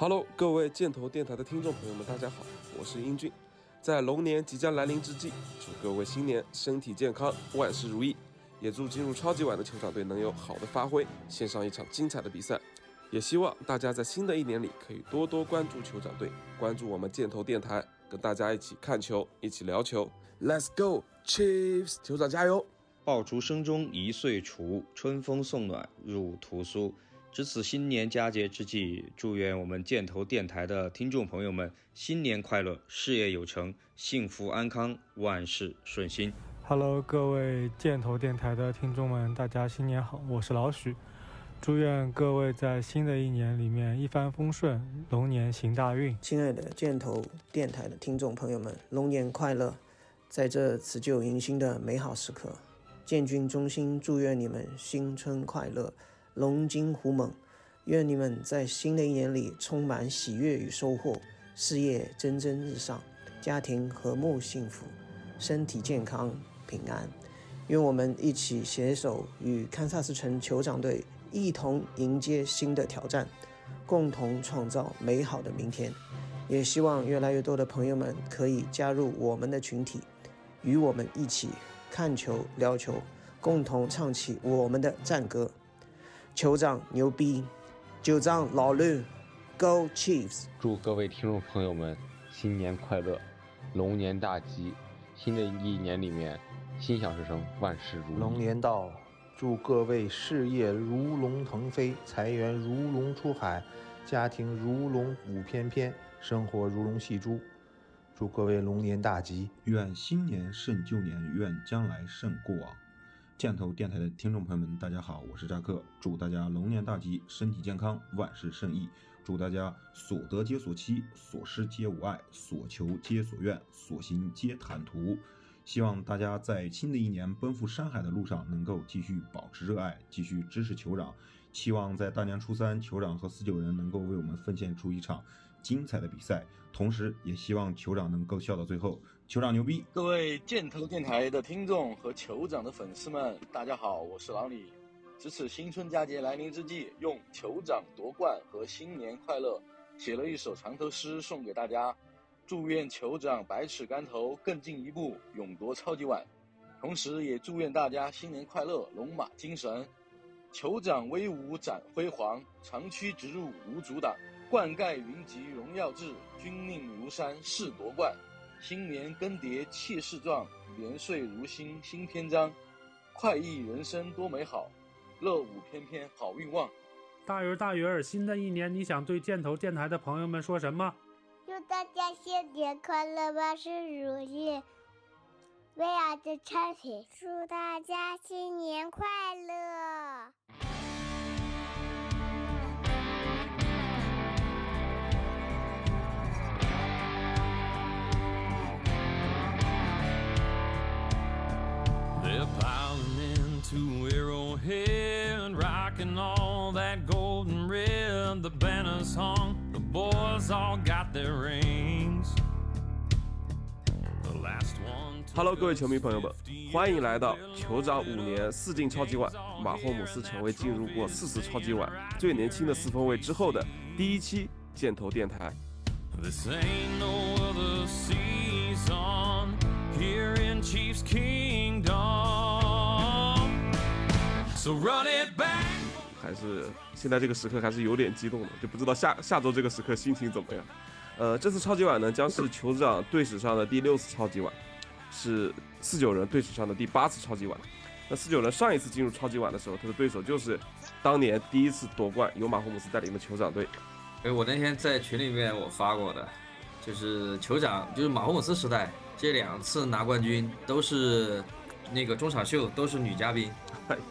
Hello，各位箭头电台的听众朋友们，大家好，我是英俊。在龙年即将来临之际，祝各位新年身体健康，万事如意。也祝进入超级碗的酋长队能有好的发挥，献上一场精彩的比赛。也希望大家在新的一年里可以多多关注酋长队，关注我们箭头电台，跟大家一起看球，一起聊球。Let's go Chiefs！酋长加油！爆竹声中一岁除，春风送暖入屠苏。值此新年佳节之际，祝愿我们箭头电台的听众朋友们新年快乐，事业有成，幸福安康，万事顺心。Hello，各位箭头电台的听众们，大家新年好，我是老许。祝愿各位在新的一年里面一帆风顺，龙年行大运。亲爱的箭头电台的听众朋友们，龙年快乐！在这辞旧迎新的美好时刻，建军衷心祝愿你们新春快乐，龙精虎猛！愿你们在新的一年里充满喜悦与收获，事业蒸蒸日上，家庭和睦幸福，身体健康平安。愿我们一起携手与堪萨斯城酋长队一同迎接新的挑战，共同创造美好的明天。也希望越来越多的朋友们可以加入我们的群体，与我们一起看球、聊球，共同唱起我们的战歌。酋长牛逼，酋长老绿，Go Chiefs！祝各位听众朋友们新年快乐，龙年大吉！新的一年里面，心想事成，万事如意。龙年到，祝各位事业如龙腾飞，财源如龙出海，家庭如龙舞翩翩，生活如龙戏珠。祝各位龙年大吉！愿新年胜旧年，愿将来胜过往。箭头电台的听众朋友们，大家好，我是扎克，祝大家龙年大吉，身体健康，万事胜意。祝大家所得皆所期，所失皆无碍，所求皆所愿，所行皆坦途。希望大家在新的一年奔赴山海的路上，能够继续保持热爱，继续支持酋长。期望在大年初三，酋长和四九人能够为我们奉献出一场精彩的比赛，同时也希望酋长能够笑到最后。酋长牛逼！各位箭头电台的听众和酋长的粉丝们，大家好，我是老李。值此新春佳节来临之际，用酋长夺冠和新年快乐写了一首长头诗送给大家，祝愿酋长百尺竿头更进一步，勇夺超级碗。同时也祝愿大家新年快乐，龙马精神。酋长威武展辉煌，长驱直入无阻挡，冠盖云集荣耀志，军令如山誓夺冠。新年更迭气势壮，年岁如新新篇章，快意人生多美好，乐舞翩翩好运旺。大鱼儿大鱼儿，新的一年你想对箭头电台的朋友们说什么？祝大家新年快乐，万事如意，为爱的产品。祝大家新年快乐！Into Arrowhead, rocking all that golden red. The banners hung, the boys all got their rings. The. Hello，各位球迷朋友们，欢迎来到酋长五年四进超级碗。马霍姆斯成为进入过四次超级碗最年轻的四分卫之后的第一期箭头电台。This ain't no other season here in Chiefs Kingdom. 还是现在这个时刻还是有点激动的，就不知道下下周这个时刻心情怎么样。呃，这次超级碗呢，将是酋长队史上的第六次超级碗，是四九人队史上的第八次超级碗。那四九人上一次进入超级碗的时候，他的对手就是当年第一次夺冠由马霍姆斯带领的酋长队。哎，我那天在群里面我发过的，就是酋长，就是马霍姆斯时代这两次拿冠军都是那个中场秀都是女嘉宾，哎呀，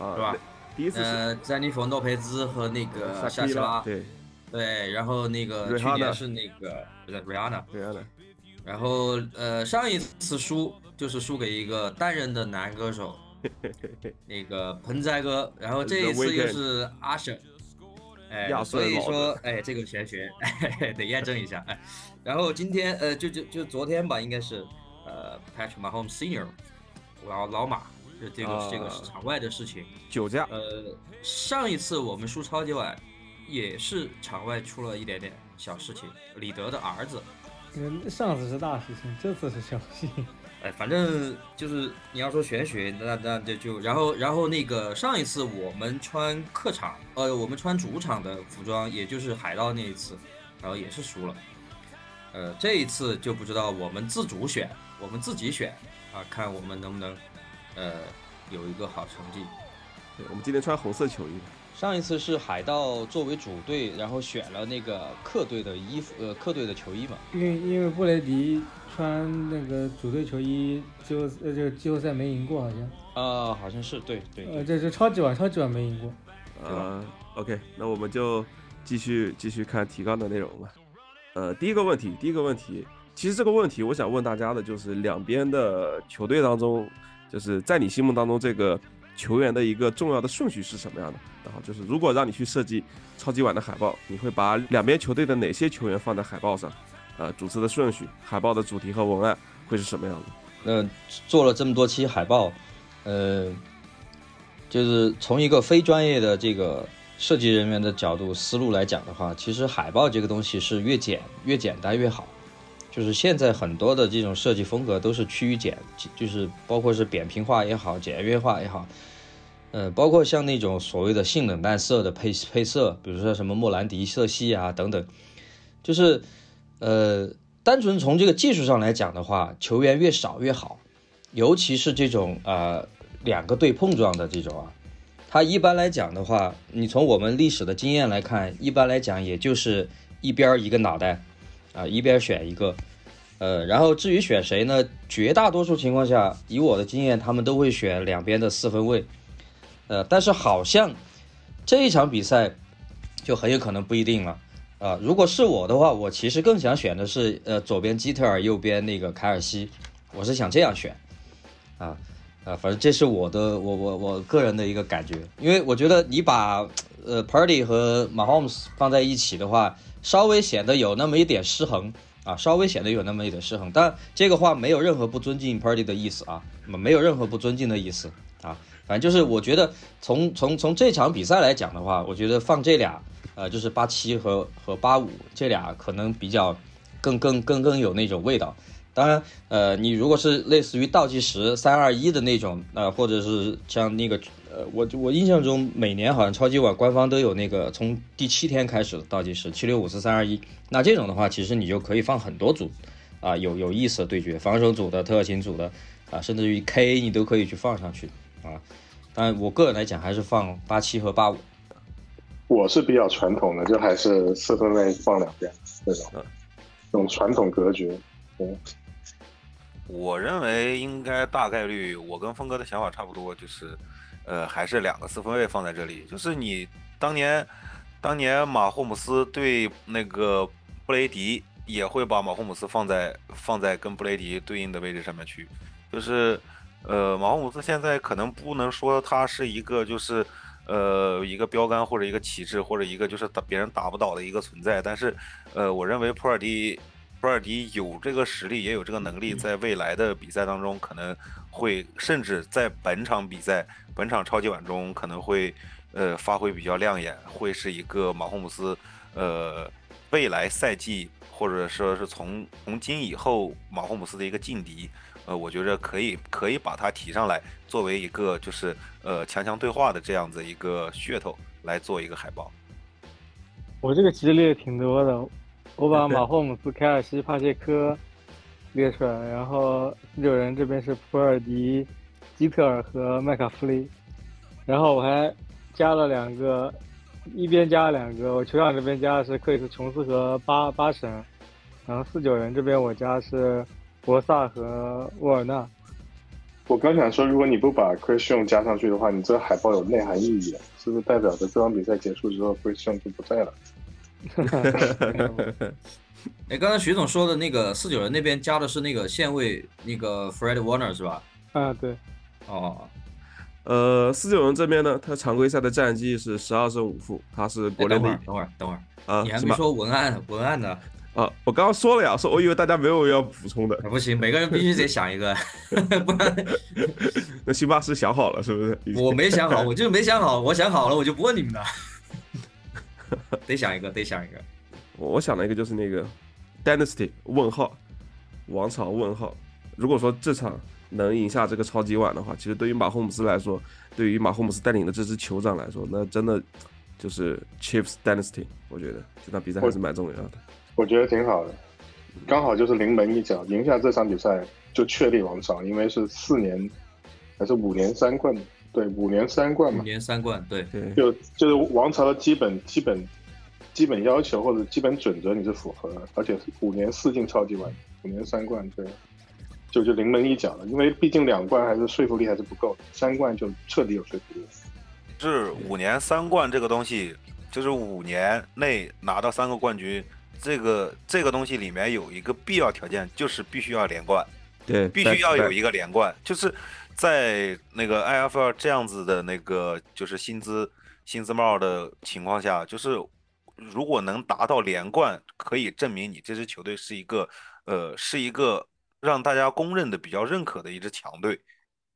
啊，是吧？第一次呃，詹妮弗·诺佩兹和那个夏奇拉，对对，然后那个去年是那个不是 Rihanna，Rihanna，然后呃上一次输就是输给一个单人的男歌手，那个盆栽哥，然后这一次又是阿省。哎，所以说，哎，这个玄学，哎，得验证一下，哎。然后今天，呃，就就就昨天吧，应该是，呃，Patrick Mahomes Senior，老老马，就这个、啊、这个是场外的事情。酒驾。呃，上一次我们输超级碗，也是场外出了一点点小事情，李德的儿子。嗯，上次是大事情，这次是小事情。哎，反正就是你要说玄学，那那这就然后然后那个上一次我们穿客场，呃，我们穿主场的服装，也就是海盗那一次，然后也是输了。呃，这一次就不知道我们自主选，我们自己选啊，看我们能不能呃有一个好成绩。对，我们今天穿红色球衣。上一次是海盗作为主队，然后选了那个客队的衣服，呃，客队的球衣嘛。因为因为布雷迪穿那个主队球衣，就呃就季后赛没赢过，好像。啊，好像是对对。呃，这是超级碗，超级碗没赢过。呃，OK，那我们就继续继续看提纲的内容吧。呃，第一个问题，第一个问题，其实这个问题我想问大家的就是两边的球队当中，就是在你心目当中这个。球员的一个重要的顺序是什么样的？然后就是，如果让你去设计超级碗的海报，你会把两边球队的哪些球员放在海报上？呃，主持的顺序，海报的主题和文案会是什么样的？那做了这么多期海报，呃，就是从一个非专业的这个设计人员的角度思路来讲的话，其实海报这个东西是越简越简单越好。就是现在很多的这种设计风格都是趋于简，就是包括是扁平化也好，简约化也好。呃，包括像那种所谓的性冷淡色的配配色，比如说什么莫兰迪色系啊等等，就是呃，单纯从这个技术上来讲的话，球员越少越好，尤其是这种呃两个队碰撞的这种啊，它一般来讲的话，你从我们历史的经验来看，一般来讲也就是一边一个脑袋啊，一边选一个，呃，然后至于选谁呢？绝大多数情况下，以我的经验，他们都会选两边的四分卫。呃，但是好像这一场比赛就很有可能不一定了啊！如果是我的话，我其实更想选的是呃左边基特尔，右边那个凯尔西，我是想这样选啊啊！反正这是我的我我我个人的一个感觉，因为我觉得你把呃 Party 和 Mahomes 放在一起的话，稍微显得有那么一点失衡啊，稍微显得有那么一点失衡。但这个话没有任何不尊敬 Party 的意思啊，没有任何不尊敬的意思啊。反正就是，我觉得从从从这场比赛来讲的话，我觉得放这俩，呃，就是八七和和八五这俩可能比较更更更更有那种味道。当然，呃，你如果是类似于倒计时三二一的那种，呃，或者是像那个，呃，我我印象中每年好像超级碗官方都有那个从第七天开始的倒计时七六五四三二一，那这种的话，其实你就可以放很多组，啊，有有意思的对决，防守组的、特勤组的，啊，甚至于 K 你都可以去放上去。啊，但我个人来讲还是放八七和八五。我是比较传统的，就还是四分卫放两边那种，这种传统格局。嗯，我认为应该大概率，我跟峰哥的想法差不多，就是呃，还是两个四分卫放在这里。就是你当年当年马霍姆斯对那个布雷迪，也会把马霍姆斯放在放在跟布雷迪对应的位置上面去，就是。呃，马霍姆斯现在可能不能说他是一个就是，呃，一个标杆或者一个旗帜或者一个就是打别人打不倒的一个存在，但是，呃，我认为普尔迪，博尔迪有这个实力，也有这个能力，在未来的比赛当中可能会，甚至在本场比赛、本场超级碗中可能会，呃，发挥比较亮眼，会是一个马霍姆斯，呃，未来赛季或者说是从从今以后马霍姆斯的一个劲敌。呃，我觉着可以，可以把它提上来，作为一个就是呃强强对话的这样子一个噱头来做一个海报。我这个其实列挺多的，我把 马霍姆斯、凯尔西、帕切科列出来，然后四九人这边是普尔迪、基特尔和麦卡弗利，然后我还加了两个，一边加了两个，我球场这边加的是克里斯琼斯和巴巴神，然后四九人这边我加是。博萨和沃尔纳，我刚想说，如果你不把 Christian 加上去的话，你这个海报有内涵意义，是不是代表着这场比赛结束之后 Christian 就不在了？哎，刚才徐总说的那个四九人那边加的是那个线位那个 Fred Warner 是吧？啊，对。哦，呃，四九人这边呢，他常规赛的战绩是十二胜五负，他是国联的。等会儿，等会儿，等会儿啊！你还没说文案，文案呢？啊，我刚刚说了呀，说我以为大家没有要补充的。不行，每个人必须得想一个，不然。那辛巴是想好了是不是？我没想好，我就是没想好。我想好了，我就不问你们了。得想一个，得想一个。我我想了一个，就是那个 Dynasty 问号王朝问号。如果说这场能赢下这个超级碗的话，其实对于马霍姆斯来说，对于马霍姆斯带领的这支酋长来说，那真的就是 Chiefs Dynasty。我觉得这场比赛还是蛮重要的。我觉得挺好的，刚好就是临门一脚，赢下这场比赛就确立王朝，因为是四年还是五年三冠？对，五年三冠嘛。五年三冠，对对。就就是王朝的基本基本基本要求或者基本准则你是符合的，而且是五年四进超级碗，五年三冠，对。就就临门一脚了，因为毕竟两冠还是说服力还是不够，三冠就彻底有说服力。是五年三冠这个东西，就是五年内拿到三个冠军，这个这个东西里面有一个必要条件，就是必须要连冠。对，必须要有一个连冠，就是在那个 IFL 这样子的那个就是薪资薪资帽的情况下，就是如果能达到连冠，可以证明你这支球队是一个呃是一个。让大家公认的比较认可的一支强队，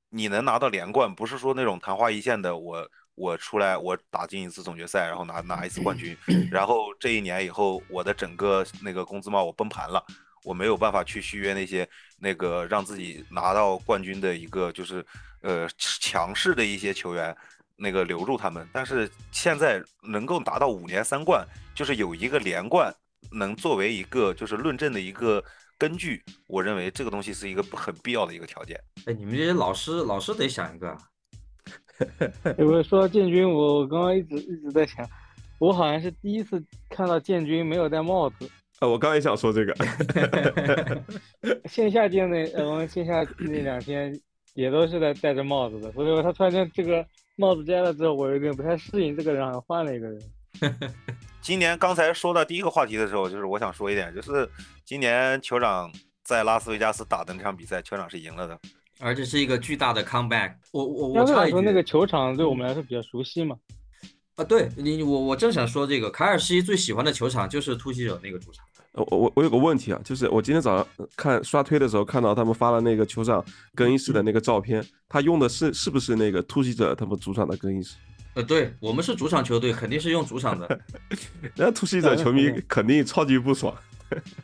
你能拿到连冠，不是说那种昙花一现的。我我出来我打进一次总决赛，然后拿拿一次冠军，然后这一年以后我的整个那个工资帽我崩盘了，我没有办法去续约那些那个让自己拿到冠军的一个就是呃强势的一些球员，那个留住他们。但是现在能够达到五年三冠，就是有一个连冠能作为一个就是论证的一个。根据我认为这个东西是一个很必要的一个条件。哎，你们这些老师老师得想一个。有没有说到建军，我我刚刚一直一直在想，我好像是第一次看到建军没有戴帽子。啊，我刚也想说这个。线下见那呃，我们线下那两天也都是在戴着帽子的，所以说他突然间这个帽子摘了之后，我有点不太适应，这个人好像换了一个人。今年刚才说到第一个话题的时候，就是我想说一点，就是今年酋长在拉斯维加斯打的那场比赛，酋长是赢了的，而且是一个巨大的 comeback。我我我插一句，那个球场对我们来说比较熟悉嘛？啊，对你我我正想说这个，凯尔西最喜欢的球场就是突袭者那个主场。我我我有个问题啊，就是我今天早上看刷推的时候看到他们发了那个球场更衣室的那个照片，他用的是是不是那个突袭者他们主场的更衣室？呃，对我们是主场球队，肯定是用主场的。那突袭者球迷肯定超级不爽。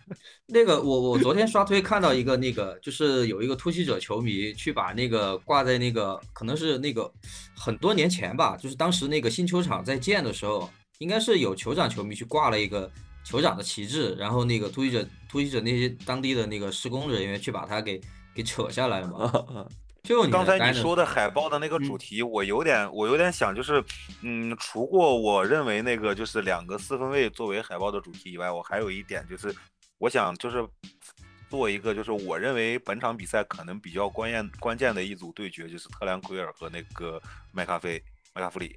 那个，我我昨天刷推看到一个，那个就是有一个突袭者球迷去把那个挂在那个，可能是那个很多年前吧，就是当时那个新球场在建的时候，应该是有酋长球迷去挂了一个酋长的旗帜，然后那个突袭者突袭者那些当地的那个施工人员去把它给给扯下来嘛。就刚才你说的海报的那个主题，我有点我有点想，就是嗯，除过我认为那个就是两个四分卫作为海报的主题以外，我还有一点就是，我想就是做一个就是我认为本场比赛可能比较关键关键的一组对决，就是特兰奎尔和那个麦咖啡麦卡弗里，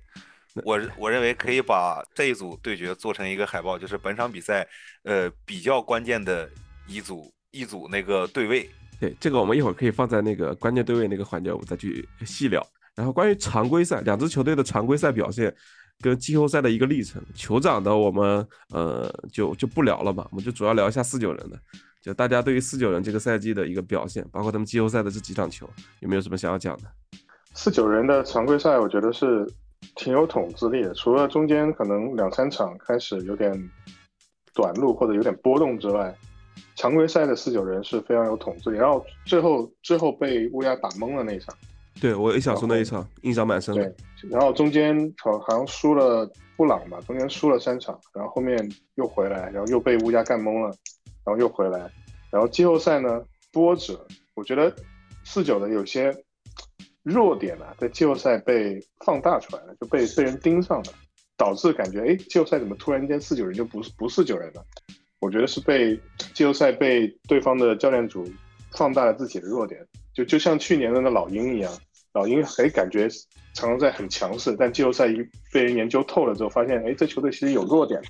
我我认为可以把这一组对决做成一个海报，就是本场比赛呃比较关键的一组一组那个对位。对，这个我们一会儿可以放在那个关键对位那个环节，我们再去细聊。然后关于常规赛两支球队的常规赛表现跟季后赛的一个历程，酋长的我们呃就就不聊了嘛，我们就主要聊一下四九人的，就大家对于四九人这个赛季的一个表现，包括他们季后赛的这几场球，有没有什么想要讲的？四九人的常规赛我觉得是挺有统治力的，除了中间可能两三场开始有点短路或者有点波动之外。常规赛的四九人是非常有统治力，然后最后最后被乌鸦打懵了那一场，对我也想说那一场印象蛮深的。对，然后中间好好像输了布朗吧，中间输了三场，然后后面又回来，然后又被乌鸦干懵了，然后又回来，然后季后赛呢波折，我觉得四九的有些弱点呢在季后赛被放大出来了，就被被人盯上了，导致感觉哎季后赛怎么突然间四九人就不不是九人了。我觉得是被季后赛被对方的教练组放大了自己的弱点，就就像去年的那老鹰一样，老鹰还感觉常常在很强势，但季后赛一被人研究透了之后，发现哎，这球队其实有弱点。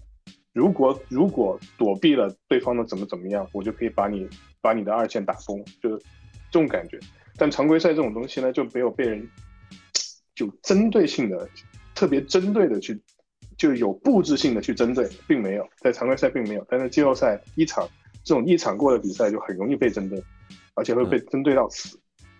如果如果躲避了对方的怎么怎么样，我就可以把你把你的二线打崩，就是这种感觉。但常规赛这种东西呢，就没有被人 就针对性的、特别针对的去。就有布置性的去针对，并没有在常规赛并没有，但是季后赛一场这种一场过的比赛就很容易被针对，而且会被针对到死。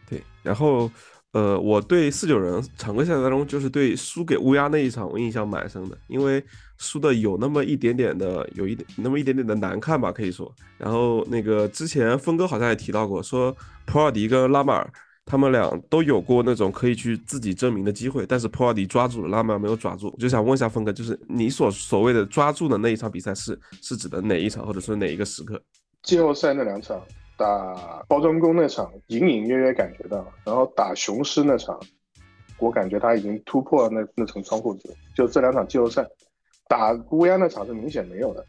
对，然后呃，我对四九人常规赛当中就是对输给乌鸦那一场我印象蛮深的，因为输的有那么一点点的，有一点那么一点点的难看吧，可以说。然后那个之前峰哥好像也提到过，说普尔迪跟拉马尔他们俩都有过那种可以去自己证明的机会，但是普尔迪抓住了，拉马尔没有抓住。我就想问一下峰哥，就是你所所谓的抓住的那一场比赛是是指的哪一场，或者说哪一个时刻？季后赛那两场，打包装工那场隐隐约约感觉到，然后打雄狮那场。我感觉他已经突破了那那层窗户纸，就这两场季后赛，打乌鸦那场是明显没有的，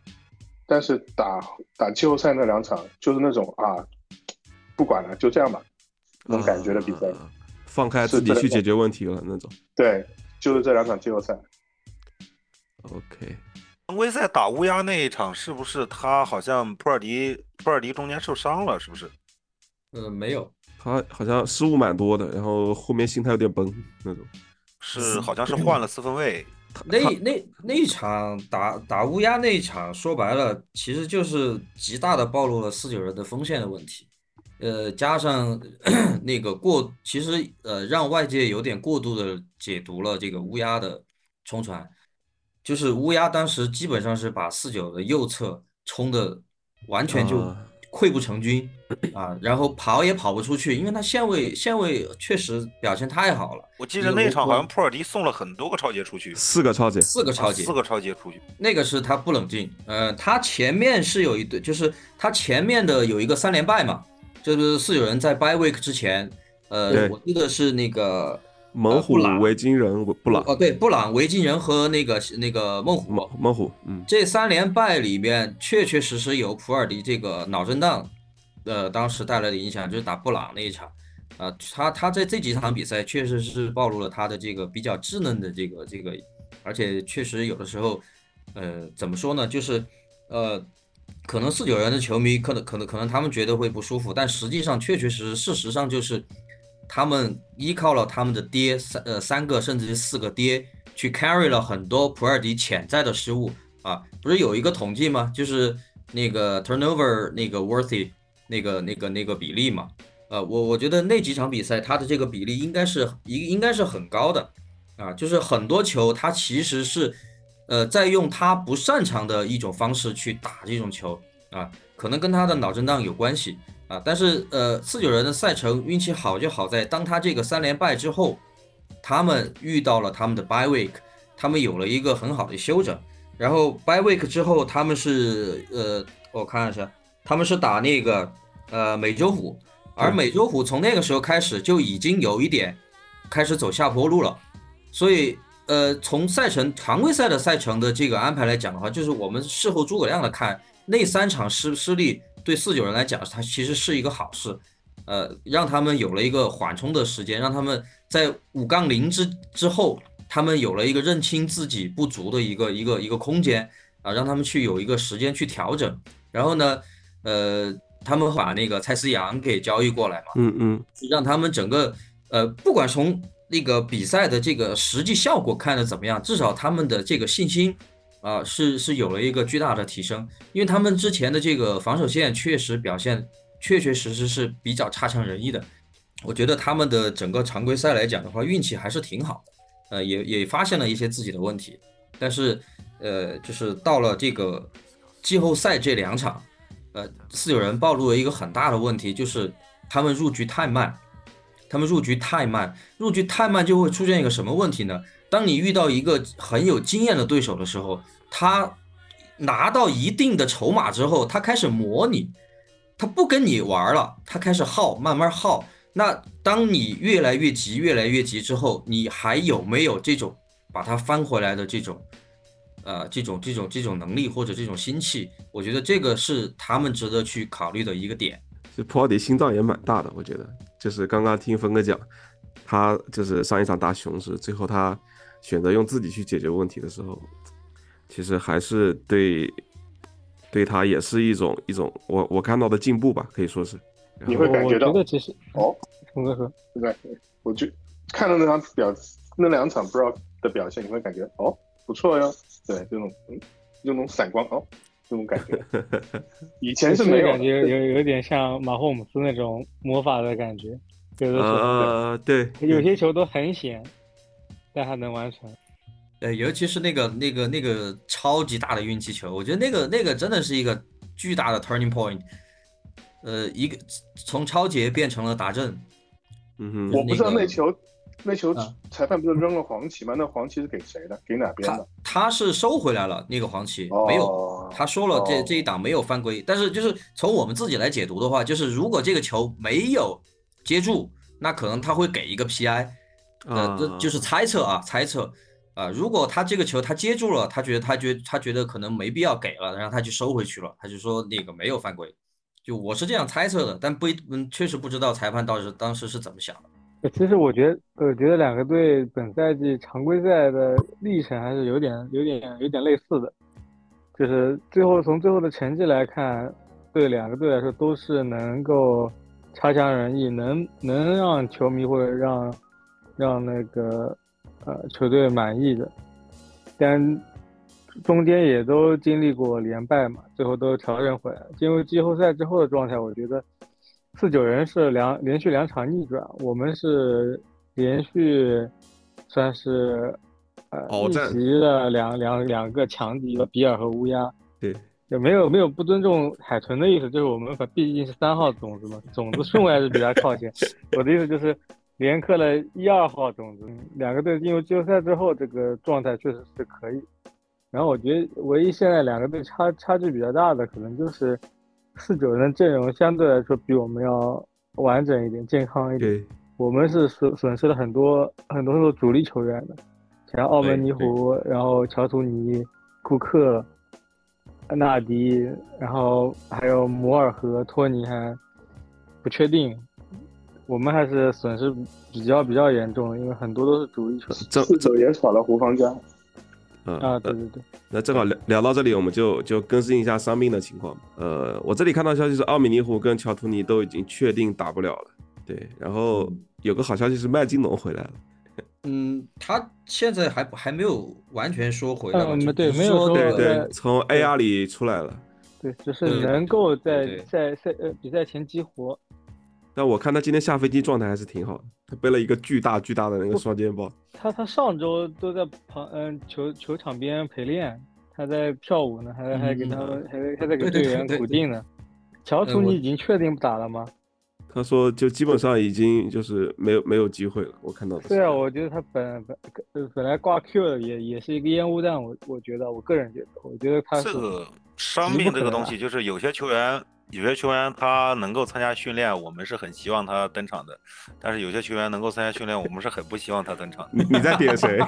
但是打打季后赛那两场就是那种啊，不管了，就这样吧，那种感觉的比赛，啊放开自己去解决问题了那种。对，就是这两场季后赛。OK，常规赛打乌鸦那一场是不是他好像普尔迪普尔迪中间受伤了？是不是？呃，没有。他好像失误蛮多的，然后后面心态有点崩那种。是，好像是换了四分卫。那那那一场打打乌鸦那一场，说白了，其实就是极大的暴露了四九人的锋线的问题。呃，加上 那个过，其实呃让外界有点过度的解读了这个乌鸦的冲传，就是乌鸦当时基本上是把四九的右侧冲的完全就。溃不成军啊，然后跑也跑不出去，因为他线位线位确实表现太好了。我记得那场好像普尔迪送了很多个超节出去，四个超节，四个超节，四个超节出去。那个是他不冷静，呃，他前面是有一对，就是他前面的有一个三连败嘛，就是四九人在 by week 之前，呃，我记得是那个。猛虎、维京人、布朗哦，对，布朗、维京人和那个那个猛虎，猛猛虎，嗯，这三连败里面确确实实有普尔迪这个脑震荡，呃，当时带来的影响就是打布朗那一场，啊，他他在这几场比赛确实是暴露了他的这个比较稚嫩的这个这个，而且确实有的时候，呃，怎么说呢，就是呃，可能四九人的球迷可能可能可能他们觉得会不舒服，但实际上确确实实事实上就是。他们依靠了他们的爹三呃三个甚至是四个爹去 carry 了很多普尔迪潜在的失误啊，不是有一个统计吗？就是那个 turnover 那个 worthy 那个那个那个比例嘛，呃，我我觉得那几场比赛他的这个比例应该是一应该是很高的啊，就是很多球他其实是呃在用他不擅长的一种方式去打这种球啊，可能跟他的脑震荡有关系。啊，但是呃，四九人的赛程运气好就好在，当他这个三连败之后，他们遇到了他们的 bye week，他们有了一个很好的休整。然后 bye week 之后，他们是呃，我看一下，他们是打那个呃美洲虎，而美洲虎从那个时候开始就已经有一点开始走下坡路了。所以呃，从赛程常规赛的赛程的这个安排来讲的话，就是我们事后诸葛亮的看那三场失失利。对四九人来讲，它其实是一个好事，呃，让他们有了一个缓冲的时间，让他们在五杠零之之后，他们有了一个认清自己不足的一个一个一个空间啊，让他们去有一个时间去调整。然后呢，呃，他们把那个蔡思阳给交易过来嘛，嗯嗯，让他们整个呃，不管从那个比赛的这个实际效果看的怎么样，至少他们的这个信心。啊，是是有了一个巨大的提升，因为他们之前的这个防守线确实表现确确实实是比较差强人意的。我觉得他们的整个常规赛来讲的话，运气还是挺好的，呃，也也发现了一些自己的问题。但是，呃，就是到了这个季后赛这两场，呃，四九人暴露了一个很大的问题，就是他们入局太慢，他们入局太慢，入局太慢就会出现一个什么问题呢？当你遇到一个很有经验的对手的时候，他拿到一定的筹码之后，他开始磨你，他不跟你玩了，他开始耗，慢慢耗。那当你越来越急，越来越急之后，你还有没有这种把它翻回来的这种，呃，这种这种这种能力或者这种心气？我觉得这个是他们值得去考虑的一个点。就普尔迪心脏也蛮大的，我觉得，就是刚刚听峰哥讲，他就是上一场打雄狮，最后他。选择用自己去解决问题的时候，其实还是对，对他也是一种一种我我看到的进步吧，可以说是。你会感觉到，其实哦，峰哥说，对，我就看到那场表那两场不知道的表现，你会感觉哦不错哟，对，这种嗯，这种闪光哦，这种感觉，以前是没有，感觉有有点像马霍姆斯那种魔法的感觉，有的球，呃，对，有些球都很险。但还能完成，呃，尤其是那个那个那个超级大的运气球，我觉得那个那个真的是一个巨大的 turning point。呃，一个从超节变成了达阵。嗯哼，我不知道那球，那球裁判不是扔了黄旗吗？那黄旗是给谁的？给哪边的？他是收回来了那个黄旗，没有，他说了这这一档没有犯规。但是就是从我们自己来解读的话，就是如果这个球没有接住，那可能他会给一个 PI。呃，这就是猜测啊，猜测。啊，如果他这个球他接住了，他觉得他觉他觉得可能没必要给了，然后他就收回去了，他就说那个没有犯规。就我是这样猜测的，但不一嗯，确实不知道裁判到时当时是怎么想的。其实我觉得，我觉得两个队本赛季常规赛的历程还是有点、有点、有点类似的，就是最后从最后的成绩来看，对两个队来说都是能够差强人意，能能让球迷或者让让那个呃球队满意的，但。中间也都经历过连败嘛，最后都调整回来。进入季后赛之后的状态，我觉得四九人是两连续两场逆转，我们是连续算是呃逆袭了两两两个强敌吧，比尔和乌鸦。对，也没有没有不尊重海豚的意思，就是我们毕竟是三号种子嘛，种子顺位还是比较靠前。我的意思就是连克了一二号种子，两个队进入季后赛之后，这个状态确实是可以。然后我觉得唯一现在两个队差差距比较大的，可能就是四九人阵容相对来说比我们要完整一点、健康一点。我们是损损失了很多很多主力球员的，像澳门尼胡，然后乔图尼、库克、纳迪，然后还有摩尔和托尼还不确定。我们还是损失比较比较严重的，因为很多都是主力球员。四九也少了胡方家。嗯啊，对对对，那正好聊聊到这里，我们就就更新一下伤病的情况。呃，我这里看到消息是奥米尼胡跟乔图尼都已经确定打不了了。对，然后有个好消息是麦金农回来了。嗯，他现在还还没有完全说回来。嗯，对，没有说对对，从 AR 里出来了。对，只是能够在在赛呃比赛前激活。但我看他今天下飞机状态还是挺好的，他背了一个巨大巨大的那个双肩包。他他上周都在旁嗯球球场边陪练，他在跳舞呢，还还给他们还还在给队员鼓劲呢。乔楚，你已经确定不打了吗？他说就基本上已经就是没有没有机会了。我看到的。对啊，我觉得他本本本来挂 Q 的也也是一个烟雾弹，我我觉得我个人觉得，我觉得他这个伤病这个东西就是有些球员。有些球员他能够参加训练，我们是很希望他登场的；但是有些球员能够参加训练，我们是很不希望他登场。你你在点谁？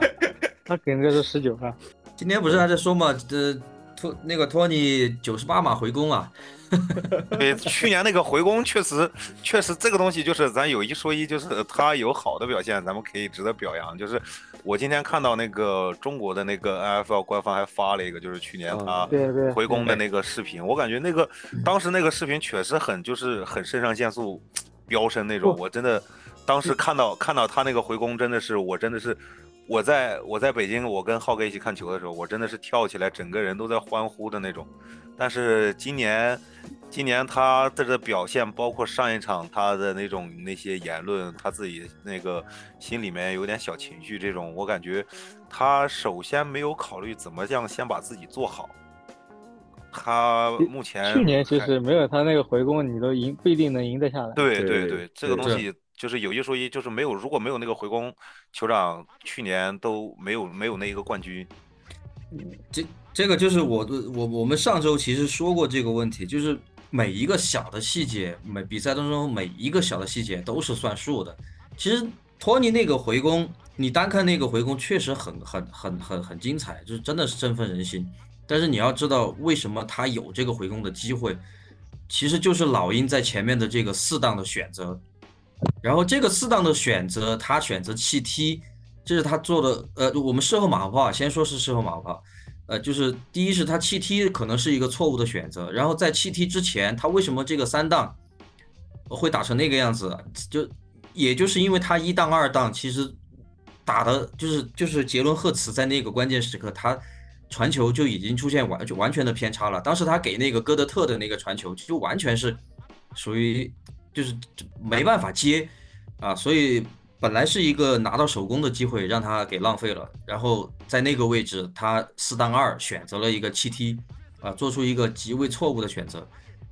他肯定是十九号。今天不是还在说吗？这托那个托尼九十八码回攻啊。对，去年那个回攻确实确实这个东西就是咱有一说一，就是他有好的表现，咱们可以值得表扬。就是我今天看到那个中国的那个 NFL 官方还发了一个，就是去年他回攻的。那个视频，我感觉那个当时那个视频确实很就是很肾上腺素 飙升那种，我真的当时看到看到他那个回攻，真的是我真的是我在我在北京，我跟浩哥一起看球的时候，我真的是跳起来，整个人都在欢呼的那种。但是今年。今年他这个表现，包括上一场他的那种那些言论，他自己那个心里面有点小情绪，这种我感觉他首先没有考虑怎么样先把自己做好。他目前去年其实没有他那个回攻，你都赢不一定能赢得下来。对对对，这个东西就是有一说一，就是没有如果没有那个回攻，酋长去年都没有没有那一个冠军。这这个就是我我我们上周其实说过这个问题，就是。每一个小的细节，每比赛当中每一个小的细节都是算数的。其实托尼那个回攻，你单看那个回攻确实很很很很很精彩，就是真的是振奋人心。但是你要知道，为什么他有这个回攻的机会，其实就是老鹰在前面的这个适当的选择。然后这个适当的选择，他选择弃踢，这是他做的。呃，我们事后马后炮，先说是事后马后炮。呃，就是第一是他弃踢可能是一个错误的选择，然后在弃踢之前，他为什么这个三档会打成那个样子？就也就是因为他一档二档其实打的就是就是杰伦赫茨在那个关键时刻，他传球就已经出现完就完全的偏差了。当时他给那个戈德特的那个传球就完全是属于就是没办法接啊，所以本来是一个拿到首攻的机会，让他给浪费了。然后在那个位置，他四当二选择了一个七踢，啊，做出一个极为错误的选择。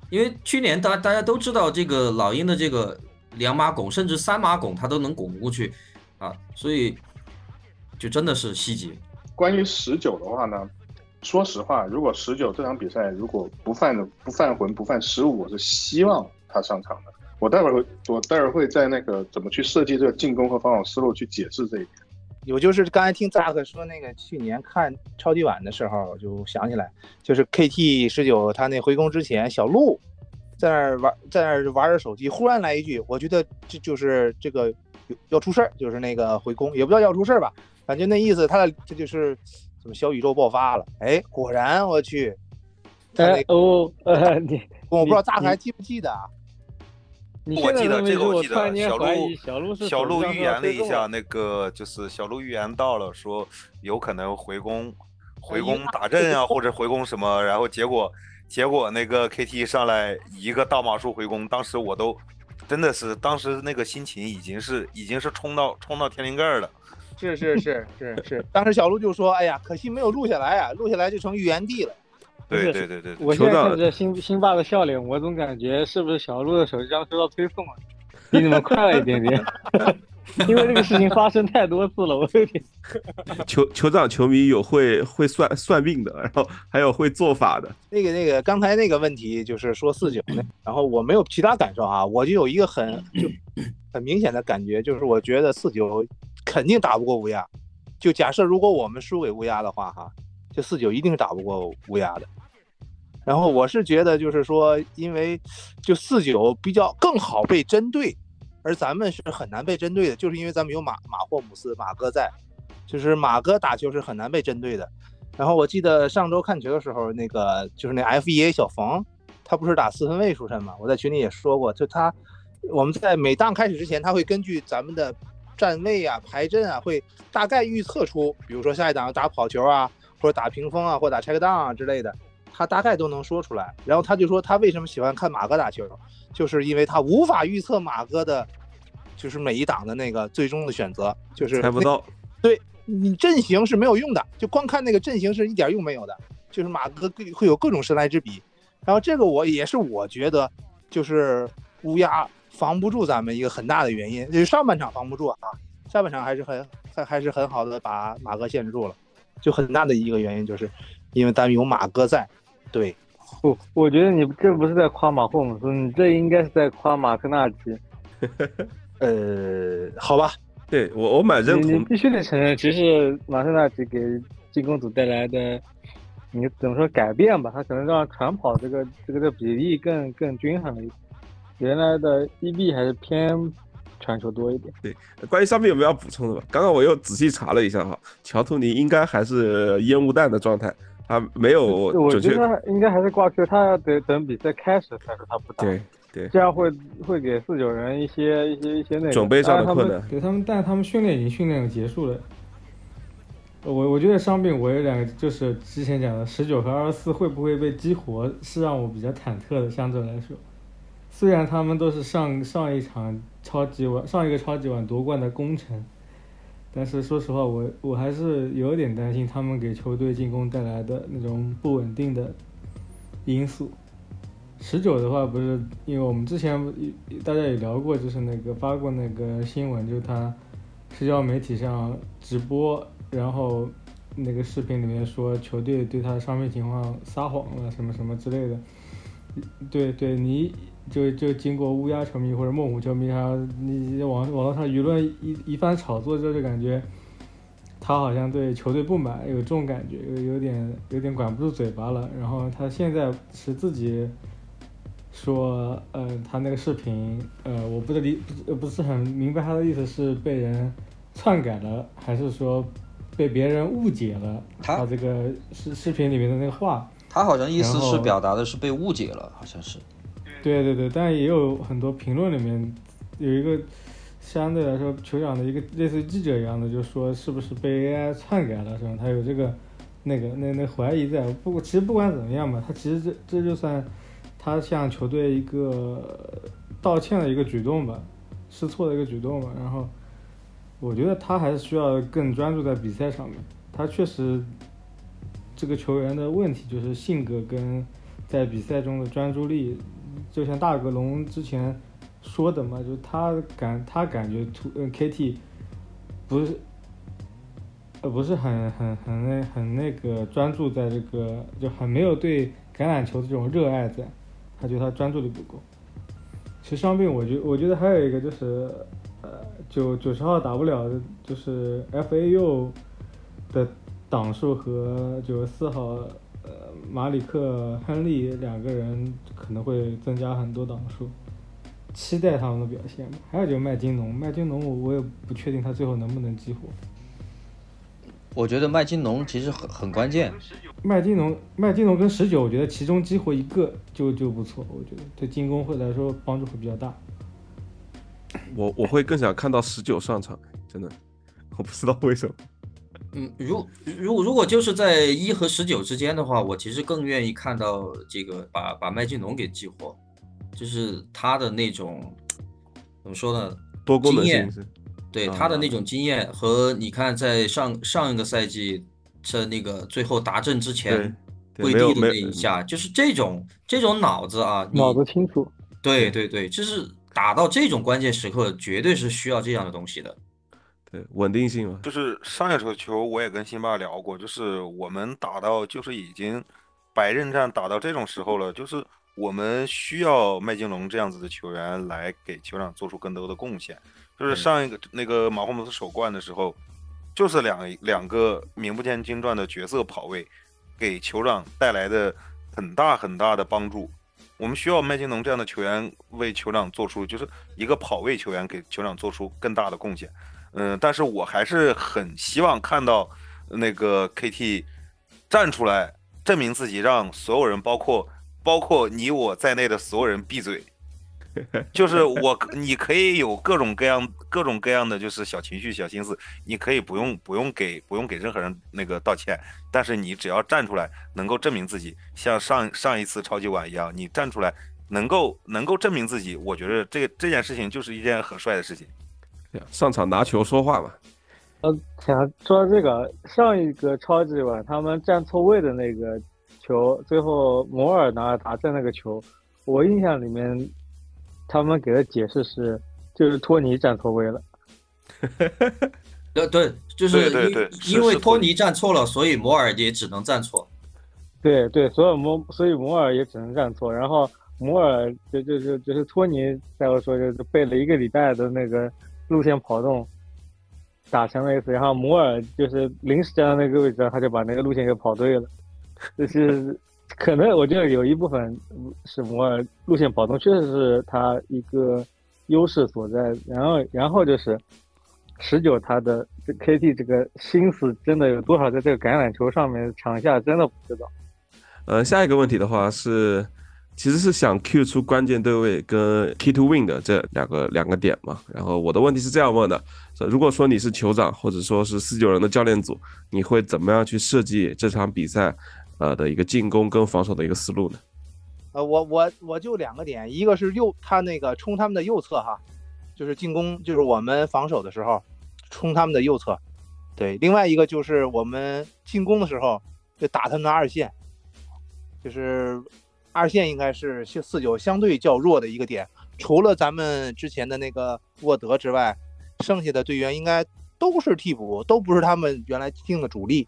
因为去年大大家都知道，这个老鹰的这个两码拱甚至三码拱他都能拱过去，啊，所以就真的是细节。关于十九的话呢，说实话，如果十九这场比赛如果不犯不犯浑不犯失误，我是希望他上场的。我待会儿会，我待会儿会在那个怎么去设计这个进攻和防守思路去解释这一点。有就是刚才听扎克说那个去年看超级碗的时候，我就想起来，就是 KT 十九他那回攻之前，小鹿在那儿玩，在那儿玩着手机，忽然来一句，我觉得这就是这个要出事儿，就是那个回攻，也不知道要出事儿吧，感觉那意思，他的这就是怎么小宇宙爆发了？哎，果然我去，哎哦，呃你我不知道扎克还记不记得啊？我记得这个，我记得小鹿小鹿小鹿预言了一下，那个就是小鹿预言到了，说有可能回宫回宫打阵啊，或者回宫什么，然后结果结果那个 KT 上来一个大马术回宫，当时我都真的是当时那个心情已经是已经是冲到冲到天灵盖了。是是是是是，当时小鹿就说：“哎呀，可惜没有录下来啊，录下来就成预言帝了。”对对对对，我现在看着辛辛巴的笑脸，我总感觉是不是小鹿的手机上收到推送了，比你们快了一点点。因为这个事情发生太多次了，我有点。酋酋长球迷有会会算算命的，然后还有会做法的。那个那个刚才那个问题就是说四九，然后我没有其他感受啊，我就有一个很就很明显的感觉，就是我觉得四九肯定打不过乌鸦。就假设如果我们输给乌鸦的话，哈。这四九一定是打不过乌鸦的，然后我是觉得就是说，因为就四九比较更好被针对，而咱们是很难被针对的，就是因为咱们有马马霍姆斯马哥在，就是马哥打球是很难被针对的。然后我记得上周看球的时候，那个就是那 F 一 A 小冯，他不是打四分卫出身嘛？我在群里也说过，就他我们在每档开始之前，他会根据咱们的站位啊、排阵啊，会大概预测出，比如说下一档打跑球啊。或者打屏风啊，或者打拆个档啊之类的，他大概都能说出来。然后他就说他为什么喜欢看马哥打球，就是因为他无法预测马哥的，就是每一档的那个最终的选择，就是猜不到。对你阵型是没有用的，就光看那个阵型是一点用没有的。就是马哥会有各种神来之笔。然后这个我也是我觉得，就是乌鸦防不住咱们一个很大的原因，就是上半场防不住啊，下半场还是很还还是很好的把马哥限制住了。就很大的一个原因，就是因为咱们有马哥在。对，我我觉得你这不是在夸马霍姆斯，你这应该是在夸马克纳吉。呃，好吧，对我我蛮认同。你必须得承认，其实马克纳吉给进攻组带来的，你怎么说改变吧？他可能让传跑这个这个的比例更更均衡了一点。原来的 EB 还是偏。传球多一点。对，关于伤病有没有要补充的？刚刚我又仔细查了一下哈，乔图尼应该还是烟雾弹的状态，他没有。我觉得应该还是挂 Q，他要得等比赛开始才说他不打。对对，这样会会给四九人一些一些一些那个准备上的困难。对他们，但他们训练已经训练结束了。我我觉得伤病我有两个，就是之前讲的十九和二十四会不会被激活，是让我比较忐忑的。相对来说，虽然他们都是上上一场。超级碗上一个超级碗夺冠的功臣，但是说实话，我我还是有点担心他们给球队进攻带来的那种不稳定的因素。十九的话，不是因为我们之前大家也聊过，就是那个发过那个新闻，就是他社交媒体上直播，然后那个视频里面说球队对他的伤病情况撒谎了，什么什么之类的。对对，你。就就经过乌鸦球迷或者孟虎球迷，他你网网络上舆论一一番炒作之后，就感觉他好像对球队不满，有这种感觉，有有点有点管不住嘴巴了。然后他现在是自己说，呃，他那个视频，呃，我不是理不不是很明白他的意思是被人篡改了，还是说被别人误解了他这个视视频里面的那个话？他好像意思是表达的是被误解了，好像是。对对对，但也有很多评论里面有一个相对来说酋长的一个类似于记者一样的，就说是不是被 AI 篡改了，是吧？他有这个那个那那怀疑在。不过其实不管怎么样吧，他其实这这就算他向球队一个道歉的一个举动吧，试错的一个举动吧。然后我觉得他还是需要更专注在比赛上面。他确实，这个球员的问题就是性格跟在比赛中的专注力。就像大格隆之前说的嘛，就是他感他感觉图嗯 KT 不是呃不是很很很那很那个专注在这个就很没有对橄榄球的这种热爱在，他觉得他专注力不够。其实伤病，我觉我觉得还有一个就是呃。九九十号打不了，就是 FAU 的档数和九十四号，呃，马里克亨利两个人可能会增加很多档数，期待他们的表现吧。还有就是麦金农，麦金农我我也不确定他最后能不能激活。我觉得麦金农其实很很关键。麦金农，麦金农跟十九，我觉得其中激活一个就就不错，我觉得对进攻会来说帮助会比较大。我我会更想看到十九上场，真的，我不知道为什么。嗯，如如如果就是在一和十九之间的话，我其实更愿意看到这个把把麦金龙给激活，就是他的那种怎么说呢？多功能性。对他的那种经验和你看在上上一个赛季在那个最后达阵之前跪地的那一下，就是这种这种脑子啊，脑子清楚。对对对，就是。打到这种关键时刻，绝对是需要这样的东西的。对，稳定性嘛。就是上一场球，我也跟辛巴聊过，就是我们打到就是已经白刃战打到这种时候了，就是我们需要麦金龙这样子的球员来给球场做出更多的贡献。就是上一个那个马霍姆斯首冠的时候，就是两两个名不见经传的角色跑位，给酋长带来的很大很大的帮助。我们需要麦金龙这样的球员为酋长做出，就是一个跑位球员给酋长做出更大的贡献。嗯，但是我还是很希望看到那个 KT 站出来证明自己，让所有人，包括包括你我在内的所有人闭嘴。就是我，你可以有各种各样、各种各样的就是小情绪、小心思，你可以不用不用给不用给任何人那个道歉，但是你只要站出来，能够证明自己，像上上一次超级碗一样，你站出来能够能够证明自己，我觉得这这件事情就是一件很帅的事情。上场拿球说话嘛。呃，想说到这个，上一个超级碗他们站错位的那个球，最后摩尔拿了达阵那个球，我印象里面。他们给的解释是，就是托尼站错位了。呃，对，就是因因为托尼站错了，所以摩尔也只能站错。对对，所以摩所以摩尔也只能站错。然后摩尔就就就就是托尼，再我说就是背了一个礼拜的那个路线跑动，打成了一次。然后摩尔就是临时站到那个位置，他就把那个路线给跑对了，就是。可能我觉得有一部分是摩尔路线跑动确实是他一个优势所在，然后然后就是十九他的这 KT 这个心思真的有多少在这个橄榄球上面，场下真的不知道。呃，下一个问题的话是，其实是想 Q 出关键对位跟 Key to Win 的这两个两个点嘛。然后我的问题是这样问的：如果说你是酋长或者说是四九人的教练组，你会怎么样去设计这场比赛？呃的一个进攻跟防守的一个思路呢？呃，我我我就两个点，一个是右他那个冲他们的右侧哈，就是进攻，就是我们防守的时候冲他们的右侧，对，另外一个就是我们进攻的时候就打他们的二线，就是二线应该是四九相对较弱的一个点，除了咱们之前的那个沃德之外，剩下的队员应该都是替补，都不是他们原来定的主力。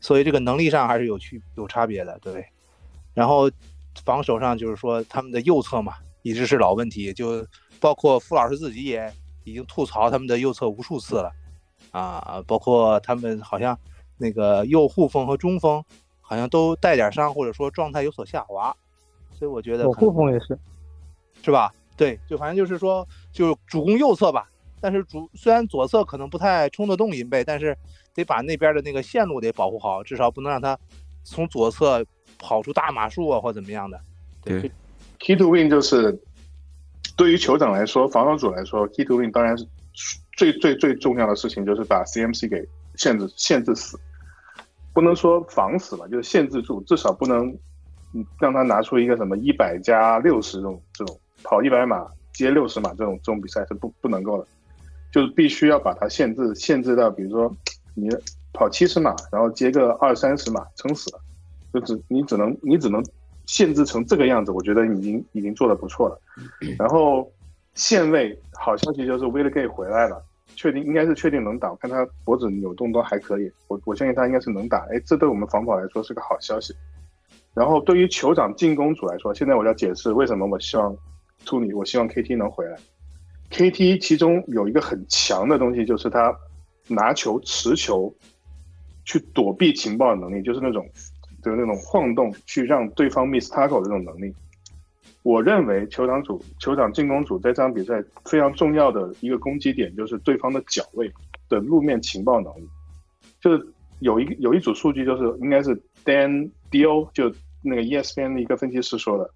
所以这个能力上还是有区有差别的，对。然后防守上就是说他们的右侧嘛，一直是老问题，就包括傅老师自己也已经吐槽他们的右侧无数次了啊。包括他们好像那个右护锋和中锋好像都带点伤，或者说状态有所下滑。所以我觉得我护锋也是，是吧？对，就反正就是说，就主攻右侧吧。但是主虽然左侧可能不太冲得动银贝，但是。得把那边的那个线路得保护好，至少不能让他从左侧跑出大马术啊，或怎么样的。对，key to win 就是对于酋长来说，防守组来说，key to win 当然是最最最重要的事情，就是把 CMC 给限制限制死，不能说防死了，就是限制住，至少不能让他拿出一个什么一百加六十这种这种跑一百码接六十码这种这种比赛是不不能够的。就是必须要把它限制限制到，比如说你跑七十码，然后接个二三十码，撑死了，就只你只能你只能限制成这个样子，我觉得已经已经做的不错了。然后限位好消息就是 Will Gay 回来了，确定应该是确定能打，看他脖子扭动都还可以，我我相信他应该是能打。哎，这对我们防跑来说是个好消息。然后对于酋长进攻组来说，现在我要解释为什么我希望图尼，我希望 KT 能回来。KT 其中有一个很强的东西，就是他拿球持球去躲避情报的能力，就是那种就是那种晃动去让对方 miss tackle 这种能力。我认为酋长组酋长进攻组在这场比赛非常重要的一个攻击点，就是对方的脚位的路面情报能力。就是有一有一组数据，就是应该是 Dan Dio 就。那个 ESPN 的一个分析师说的，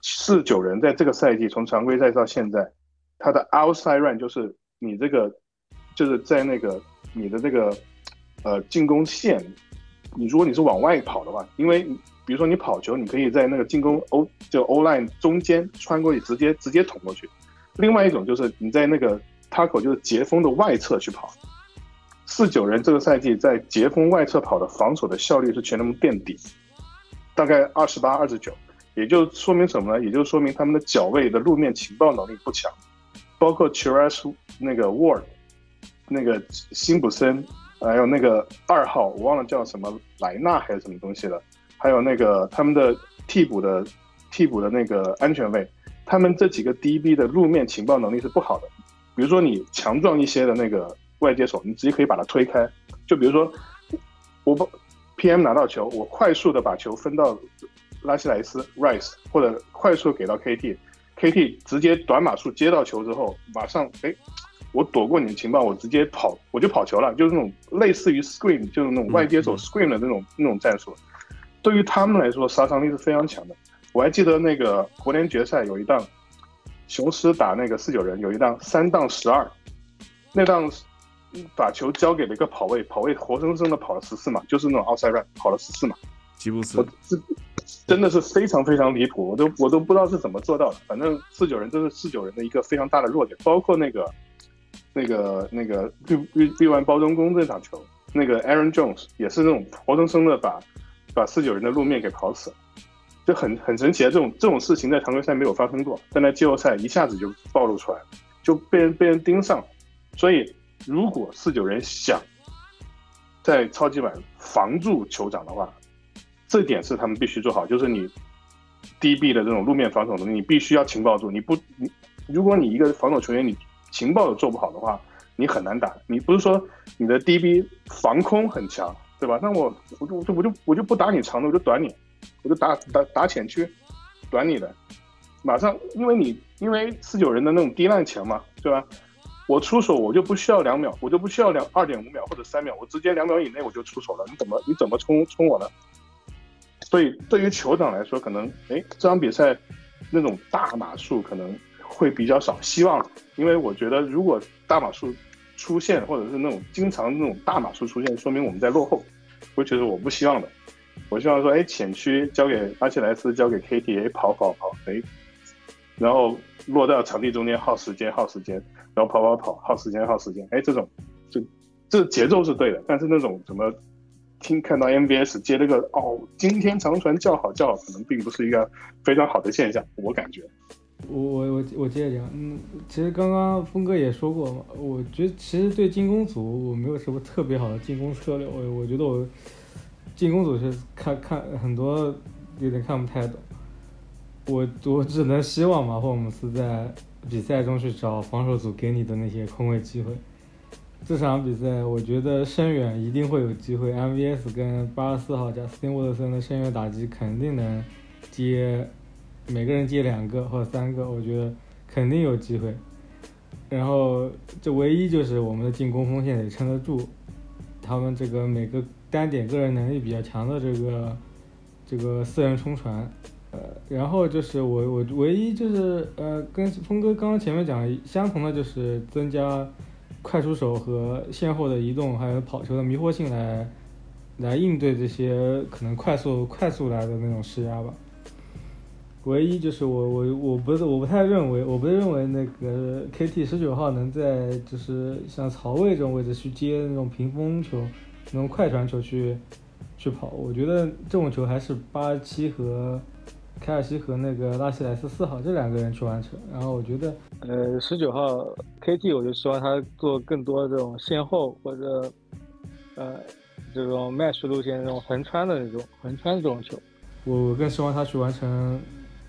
四九人在这个赛季从常规赛到现在，他的 outside run 就是你这个就是在那个你的这个呃进攻线，你如果你是往外跑的话，因为比如说你跑球，你可以在那个进攻 O 就 O line 中间穿过去，直接直接捅过去。另外一种就是你在那个 tackle 就是截锋的外侧去跑，四九人这个赛季在截锋外侧跑的防守的效率是全联盟垫底。大概二十八、二十九，也就说明什么呢？也就说明他们的脚位的路面情报能力不强，包括 c h i r a s 那个 Ward，那个辛普森，还有那个二号，我忘了叫什么莱纳还是什么东西了，还有那个他们的替补的替补的那个安全卫，他们这几个 DB 的路面情报能力是不好的。比如说你强壮一些的那个外接手，你直接可以把它推开。就比如说我不。P.M. 拿到球，我快速的把球分到拉希莱斯 Rice，或者快速给到 K.T.，K.T. 直接短码数接到球之后，马上哎，我躲过你的情报，我直接跑，我就跑球了，就是那种类似于 Screen，就是那种外接手 Screen 的那种那种战术，对于他们来说杀伤力是非常强的。我还记得那个国联决赛有一档，雄狮打那个四九人有一档三档十二，那档。把球交给了一个跑位，跑位活生生的跑了十四码，就是那种 outside run 跑了十四码。吉布斯，这真的是非常非常离谱，我都我都不知道是怎么做到的。反正四九人这是四九人的一个非常大的弱点，包括那个那个那个绿绿绿完包装工这场球，那个 Aaron Jones 也是那种活生生的把把四九人的路面给跑死了，就很很神奇啊！这种这种事情在常规赛没有发生过，但在季后赛一下子就暴露出来了，就被人被人盯上，所以。如果四九人想在超级碗防住酋长的话，这点是他们必须做好，就是你 DB 的这种路面防守能力，你必须要情报住。你不，你如果你一个防守球员你情报都做不好的话，你很难打。你不是说你的 DB 防空很强，对吧？那我我就我就我就不打你长的，我就短你，我就打打打浅区，短你的，马上，因为你因为四九人的那种低烂强嘛，对吧？我出手，我就不需要两秒，我就不需要两二点五秒或者三秒，我直接两秒以内我就出手了。你怎么你怎么冲冲我呢？所以对于酋长来说，可能哎这场比赛那种大码数可能会比较少。希望，因为我觉得如果大码数出现，或者是那种经常那种大码数出现，说明我们在落后，我觉得我不希望的。我希望说，哎浅区交给阿切莱斯，交给 KTA 跑跑跑，哎，然后落到场地中间耗时间耗时间。然后跑跑跑，耗时间耗时间，哎，这种，就这节奏是对的，但是那种怎么听看到 MBS 接了个哦，今天长传叫好叫好，可能并不是一个非常好的现象，我感觉。我我我我接着讲，嗯，其实刚刚峰哥也说过，我觉得其实对进攻组我没有什么特别好的进攻策略，我我觉得我进攻组是看看很多有点看不太懂，我我只能希望马霍姆斯在。比赛中去找防守组给你的那些空位机会。这场比赛，我觉得深远一定会有机会。MVS 跟八十四号加斯汀沃德森的深远打击肯定能接，每个人接两个或者三个，我觉得肯定有机会。然后，这唯一就是我们的进攻锋线得撑得住，他们这个每个单点个人能力比较强的这个这个四人冲传。呃，然后就是我我唯一就是呃，跟峰哥刚刚前面讲相同的就是增加快出手和线后的移动，还有跑球的迷惑性来来应对这些可能快速快速来的那种施压吧。唯一就是我我我不是我不太认为，我不认为那个 KT 十九号能在就是像曹魏这种位置去接那种屏风球、那种快传球去去跑。我觉得这种球还是八七和凯尔西和那个拉希莱斯四号这两个人去完成。然后我觉得，呃，十九号 KT 我就希望他做更多这种先后或者呃这种 match 路线这种横穿的那种横穿这种球，我更希望他去完成。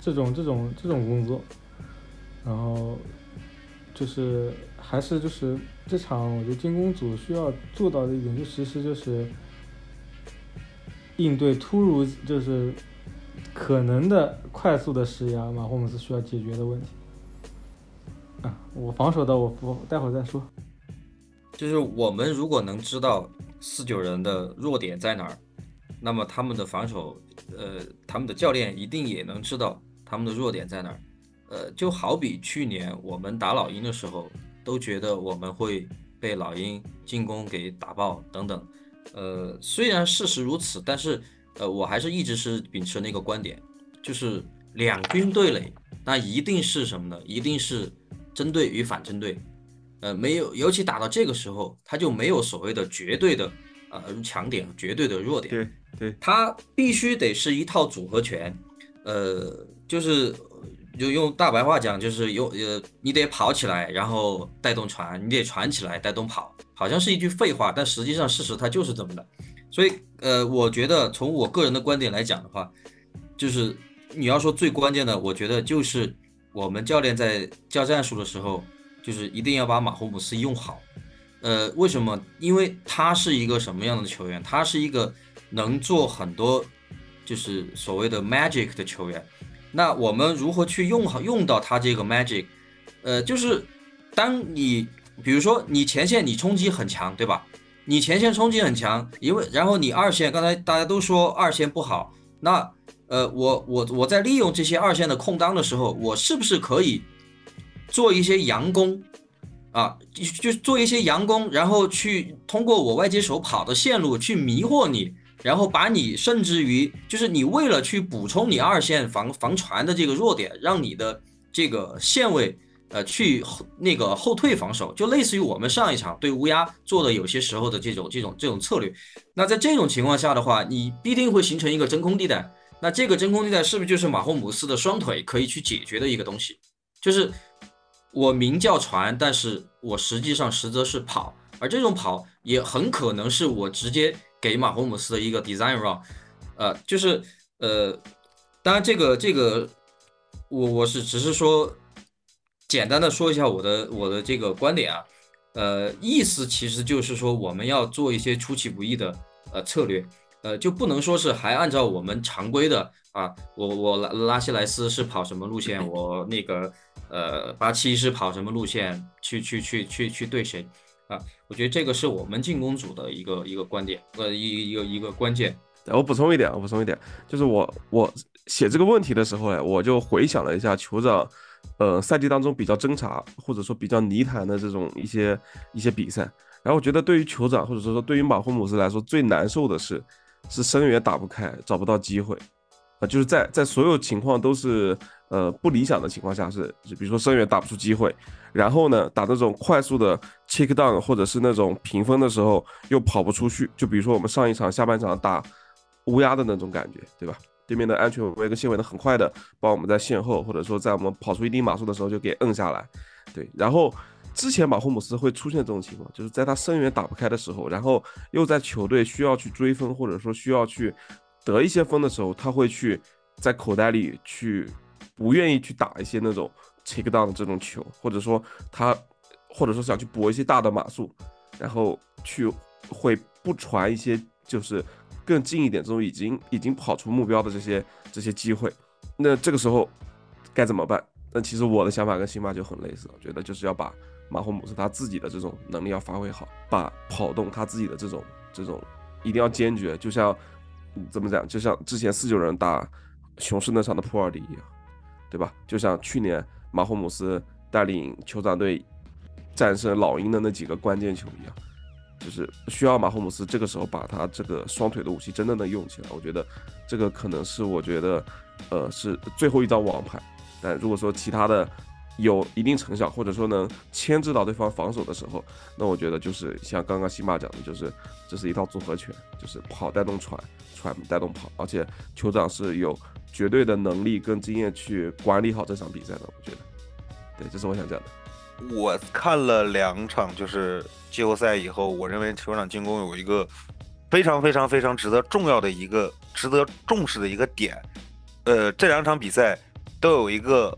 这种这种这种工作，然后就是还是就是这场，我觉得进攻组需要做到的一点，就其实就是应对突如就是可能的快速的施压，马霍姆斯需要解决的问题。啊，我防守的我我待会儿再说。就是我们如果能知道四九人的弱点在哪儿，那么他们的防守，呃，他们的教练一定也能知道。他们的弱点在哪儿？呃，就好比去年我们打老鹰的时候，都觉得我们会被老鹰进攻给打爆等等。呃，虽然事实如此，但是呃，我还是一直是秉持那个观点，就是两军对垒，那一定是什么呢？一定是针对与反针对。呃，没有，尤其打到这个时候，他就没有所谓的绝对的呃强点，绝对的弱点。对对，他必须得是一套组合拳。呃。就是就用大白话讲，就是有呃，你得跑起来，然后带动传，你得传起来带动跑，好像是一句废话，但实际上事实它就是这么的。所以呃，我觉得从我个人的观点来讲的话，就是你要说最关键的，我觉得就是我们教练在教战术的时候，就是一定要把马霍姆斯用好。呃，为什么？因为他是一个什么样的球员？他是一个能做很多就是所谓的 magic 的球员。那我们如何去用好用到他这个 magic？呃，就是当你比如说你前线你冲击很强，对吧？你前线冲击很强，因为然后你二线刚才大家都说二线不好，那呃我我我在利用这些二线的空当的时候，我是不是可以做一些佯攻啊？就就做一些佯攻，然后去通过我外接手跑的线路去迷惑你。然后把你甚至于就是你为了去补充你二线防防传的这个弱点，让你的这个线位呃去那个后退防守，就类似于我们上一场对乌鸦做的有些时候的这种这种这种策略。那在这种情况下的话，你必定会形成一个真空地带。那这个真空地带是不是就是马霍姆斯的双腿可以去解决的一个东西？就是我名叫传，但是我实际上实则是跑，而这种跑也很可能是我直接。给马霍姆斯的一个 design run，呃，就是呃，当然这个这个，我我是只是说简单的说一下我的我的这个观点啊，呃，意思其实就是说我们要做一些出其不意的呃策略，呃，就不能说是还按照我们常规的啊，我我拉拉希莱斯是跑什么路线，我那个呃八七是跑什么路线去去去去去对谁。啊，我觉得这个是我们进攻组的一个一个观点，呃，一一个一个关键。我补充一点，我补充一点，就是我我写这个问题的时候呢，我就回想了一下酋长，呃，赛季当中比较挣扎或者说比较泥潭的这种一些一些比赛，然后我觉得对于酋长或者说对于马霍姆斯来说最难受的是，是声源打不开，找不到机会，啊，就是在在所有情况都是。呃，不理想的情况下是，比如说声源打不出机会，然后呢，打那种快速的 check down 或者是那种平分的时候又跑不出去，就比如说我们上一场下半场打乌鸦的那种感觉，对吧？对面的安全围跟线围的很快的，帮我们在线后或者说在我们跑出一定码数的时候就给摁下来，对。然后之前马霍姆斯会出现这种情况，就是在他声源打不开的时候，然后又在球队需要去追分或者说需要去得一些分的时候，他会去在口袋里去。不愿意去打一些那种 take down 的这种球，或者说他，或者说想去搏一些大的码数，然后去会不传一些就是更近一点这种已经已经跑出目标的这些这些机会。那这个时候该怎么办？那其实我的想法跟辛巴就很类似，我觉得就是要把马霍姆斯他自己的这种能力要发挥好，把跑动他自己的这种这种一定要坚决，就像怎么讲？就像之前四九人打雄狮那场的普尔迪一样。对吧？就像去年马霍姆斯带领酋长队战胜老鹰的那几个关键球一样，就是需要马霍姆斯这个时候把他这个双腿的武器真的能用起来。我觉得这个可能是我觉得呃是最后一张王牌。但如果说其他的有一定成效，或者说能牵制到对方防守的时候，那我觉得就是像刚刚辛巴讲的，就是这是一套组合拳，就是跑带动喘，喘带动跑，而且酋长是有绝对的能力跟经验去管理好这场比赛的。我觉得，对，这是我想讲的。我看了两场，就是季后赛以后，我认为球场进攻有一个非常非常非常值得重要的一个值得重视的一个点。呃，这两场比赛都有一个，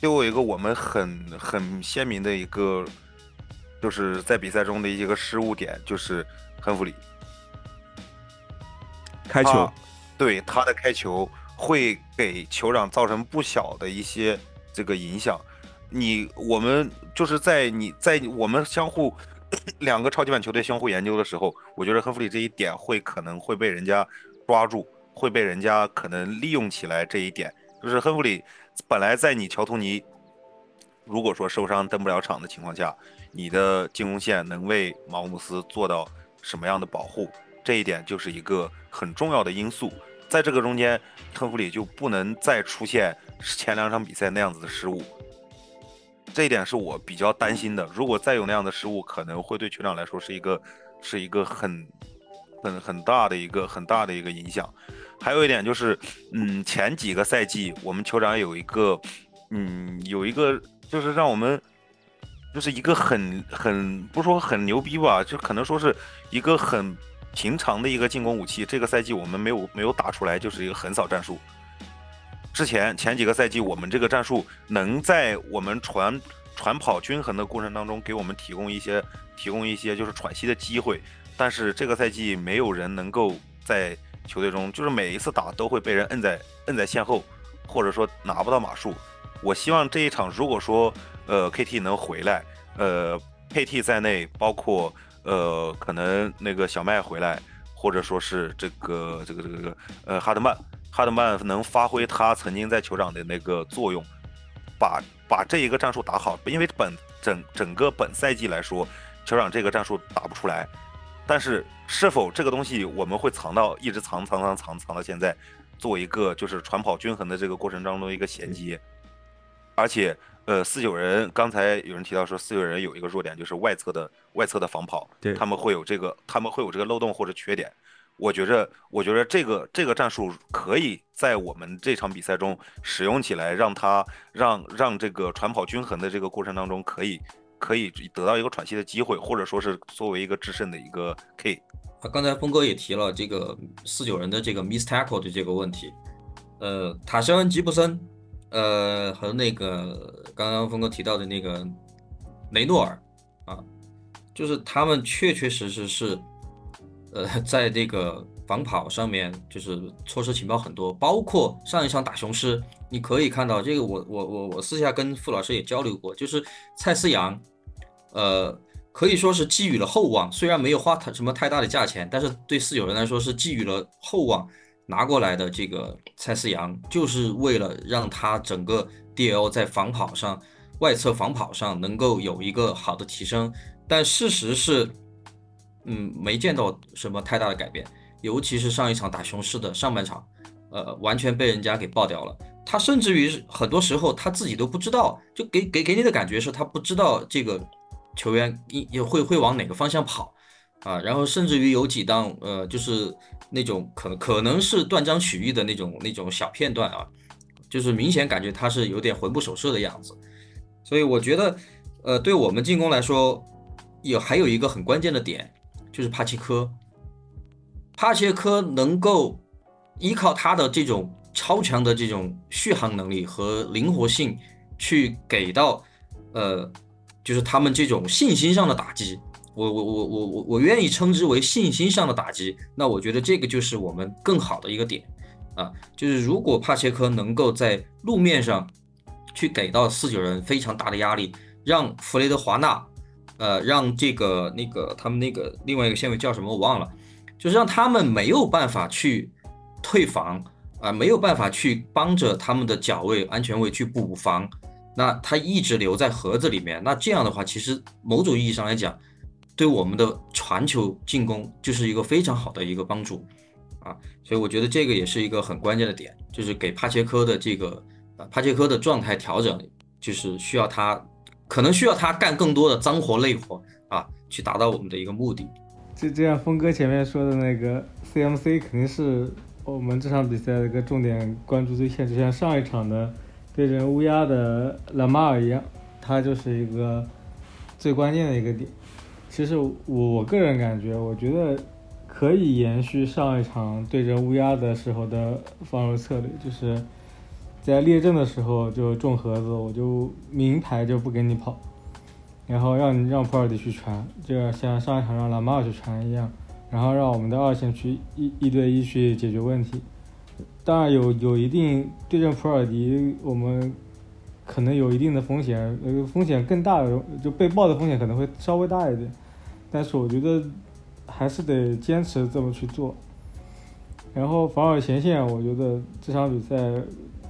都有一个我们很很鲜明的一个，就是在比赛中的一个失误点，就是亨弗里开球，对他的开球会给酋长造成不小的一些这个影响。你我们就是在你在我们相互 两个超级碗球队相互研究的时候，我觉得亨弗里这一点会可能会被人家抓住，会被人家可能利用起来。这一点就是亨弗里本来在你乔托尼如果说受伤登不了场的情况下，你的进攻线能为马乌姆斯做到什么样的保护，这一点就是一个很重要的因素。在这个中间，亨弗里就不能再出现前两场比赛那样子的失误。这一点是我比较担心的。如果再有那样的失误，可能会对酋长来说是一个，是一个很，很很大的一个很大的一个影响。还有一点就是，嗯，前几个赛季我们酋长有一个，嗯，有一个就是让我们，就是一个很很不说很牛逼吧，就可能说是一个很平常的一个进攻武器。这个赛季我们没有没有打出来，就是一个横扫战术。之前前几个赛季，我们这个战术能在我们传传跑均衡的过程当中，给我们提供一些提供一些就是喘息的机会。但是这个赛季，没有人能够在球队中，就是每一次打都会被人摁在摁在线后，或者说拿不到码数。我希望这一场，如果说呃 KT 能回来，呃 KT 在内，包括呃可能那个小麦回来，或者说是这个这个这个这个呃哈德曼。哈德曼能发挥他曾经在酋长的那个作用，把把这一个战术打好。因为本整整个本赛季来说，酋长这个战术打不出来。但是是否这个东西我们会藏到一直藏藏藏藏藏到现在，做一个就是传跑均衡的这个过程当中一个衔接。而且呃四九人刚才有人提到说四九人有一个弱点就是外侧的外侧的防跑，他们会有这个他们会有这个漏洞或者缺点。我觉着，我觉着这个这个战术可以在我们这场比赛中使用起来，让他让让这个传跑均衡的这个过程当中，可以可以得到一个喘息的机会，或者说是作为一个制胜的一个 K。啊，刚才峰哥也提了这个四九人的这个 miss tackle 的这个问题，呃，塔森吉布森，呃，和那个刚刚峰哥提到的那个雷诺尔，啊，就是他们确确实实是。呃，在这个防跑上面，就是措施情报很多，包括上一场打雄狮，你可以看到这个，我我我我私下跟傅老师也交流过，就是蔡思阳，呃，可以说是寄予了厚望，虽然没有花太什么太大的价钱，但是对四九人来说是寄予了厚望，拿过来的这个蔡思阳，就是为了让他整个 DL 在防跑上、外侧防跑上能够有一个好的提升，但事实是。嗯，没见到什么太大的改变，尤其是上一场打雄狮的上半场，呃，完全被人家给爆掉了。他甚至于很多时候他自己都不知道，就给给给你的感觉是他不知道这个球员也会会往哪个方向跑啊。然后甚至于有几档呃，就是那种可可能是断章取义的那种那种小片段啊，就是明显感觉他是有点魂不守舍的样子。所以我觉得，呃，对我们进攻来说，有还有一个很关键的点。就是帕切科，帕切科能够依靠他的这种超强的这种续航能力和灵活性，去给到呃，就是他们这种信心上的打击。我我我我我我愿意称之为信心上的打击。那我觉得这个就是我们更好的一个点啊，就是如果帕切科能够在路面上去给到四九人非常大的压力，让弗雷德华纳。呃，让这个那个他们那个另外一个线位叫什么我忘了，就是让他们没有办法去退防啊，没有办法去帮着他们的脚位、安全位去补防，那他一直留在盒子里面，那这样的话，其实某种意义上来讲，对我们的传球进攻就是一个非常好的一个帮助啊，所以我觉得这个也是一个很关键的点，就是给帕切科的这个呃帕切科的状态调整，就是需要他可能需要他干更多的脏活累活啊，去达到我们的一个目的。就这样，峰哥前面说的那个 CMC 肯定是我们这场比赛的一个重点关注对象，就像上一场的对阵乌鸦的拉马尔一样，他就是一个最关键的一个点。其实我我个人感觉，我觉得可以延续上一场对阵乌鸦的时候的防守策略，就是在列阵的时候就中盒子，我就明牌就不给你跑。然后让你让普尔迪去传，就像上一场让拉马尔去传一样，然后让我们的二线去一一对一去解决问题。当然有有一定对阵普尔迪，我们可能有一定的风险，呃，风险更大的就被爆的风险可能会稍微大一点。但是我觉得还是得坚持这么去做。然后防守前线，我觉得这场比赛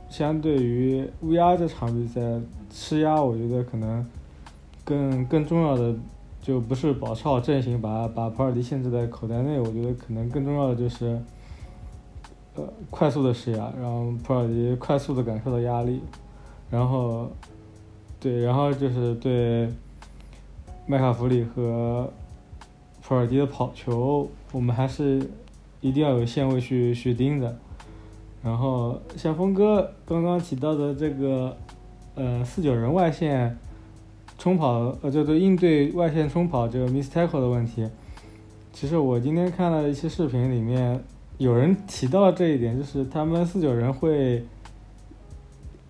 相对于乌鸦这场比赛施压，我觉得可能。更更重要的就不是保持好阵型，把把普尔迪限制在口袋内。我觉得可能更重要的就是，呃，快速的施压，让普尔迪快速的感受到压力。然后，对，然后就是对麦卡弗里和普尔迪的跑球，我们还是一定要有线位去去盯着。然后像峰哥刚刚提到的这个，呃，四九人外线。冲跑，呃，就是应对外线冲跑这个 miss tackle 的问题。其实我今天看了一些视频，里面有人提到了这一点，就是他们四九人会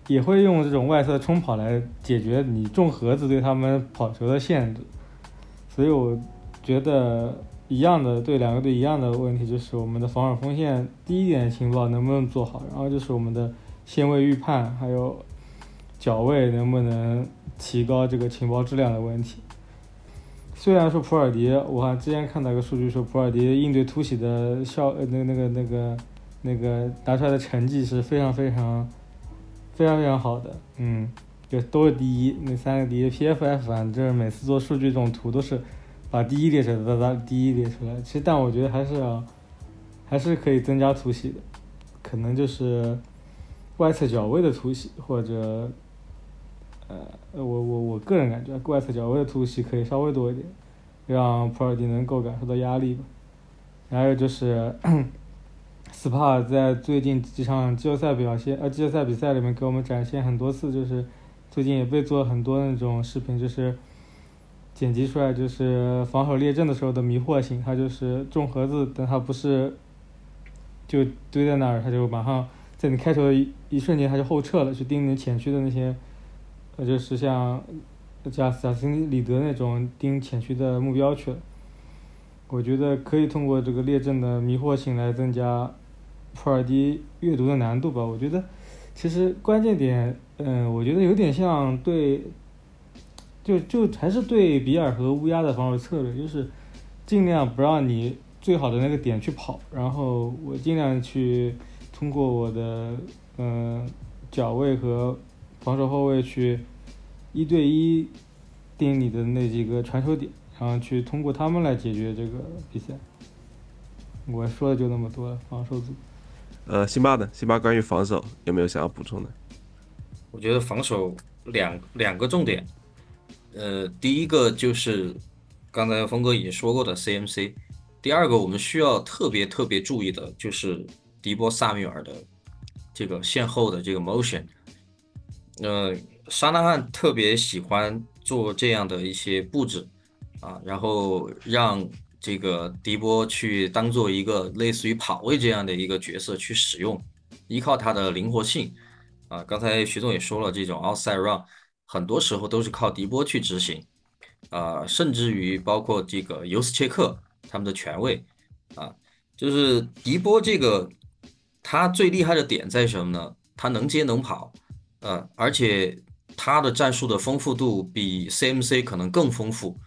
也会用这种外侧冲跑来解决你重盒子对他们跑球的限制。所以我觉得一样的，对两个队一样的问题就是我们的防守锋线第一点情报能不能做好，然后就是我们的线位预判还有脚位能不能。提高这个情报质量的问题。虽然说普尔迪，我还之前看到一个数据说普尔迪应对突袭的效，呃，那那个那个那个拿出来的成绩是非常非常非常非常好的，嗯，就都是第一，那三个第一，PFF 反正每次做数据这种图都是把第一列出来，把第一列出来。其实但我觉得还是要还是可以增加突袭的，可能就是外侧脚位的突袭或者。呃，我我我个人感觉，外侧脚位的突袭可以稍微多一点，让普尔迪能够感受到压力吧。还有就是，SPA 在最近几场季后赛表现，呃，季后赛比赛里面给我们展现很多次，就是最近也被做很多那种视频，就是剪辑出来，就是防守列阵的时候的迷惑性，他就是重盒子，但他不是就堆在那儿，他就马上在你开球的一一瞬间他就后撤了，去盯你前区的那些。呃就是像贾贾斯汀里德那种盯前区的目标去了。我觉得可以通过这个列阵的迷惑性来增加普尔迪阅读的难度吧。我觉得其实关键点，嗯，我觉得有点像对，就就还是对比尔和乌鸦的防守策略，就是尽量不让你最好的那个点去跑，然后我尽量去通过我的嗯脚位和。防守后卫去一对一盯你的那几个传球点，然后去通过他们来解决这个比赛。我说的就那么多，防守组。呃，辛巴的辛巴关于防守有没有想要补充的？我觉得防守两两个重点，呃，第一个就是刚才峰哥已经说过的 CMC，第二个我们需要特别特别注意的就是迪波萨米尔的这个线后的这个 motion。呃，沙纳汉特别喜欢做这样的一些布置啊，然后让这个迪波去当做一个类似于跑位这样的一个角色去使用，依靠他的灵活性啊。刚才徐总也说了，这种 outside run 很多时候都是靠迪波去执行啊，甚至于包括这个尤斯切克他们的权位啊，就是迪波这个他最厉害的点在什么呢？他能接能跑。呃，而且他的战术的丰富度比 CMC 可能更丰富，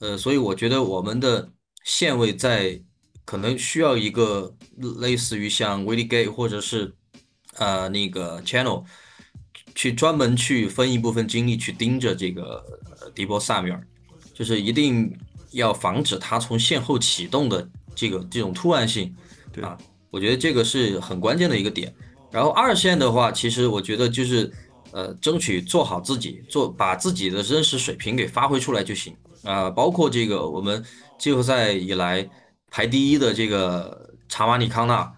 呃，所以我觉得我们的线位在可能需要一个类似于像 w i l l i Gay 或者是呃那个 Channel 去专门去分一部分精力去盯着这个迪波萨米尔，就是一定要防止他从线后启动的这个这种突然性，对。啊，我觉得这个是很关键的一个点。然后二线的话，其实我觉得就是呃，争取做好自己，做把自己的真实水平给发挥出来就行。啊。包括这个我们季后赛以来排第一的这个查瓦尼康纳。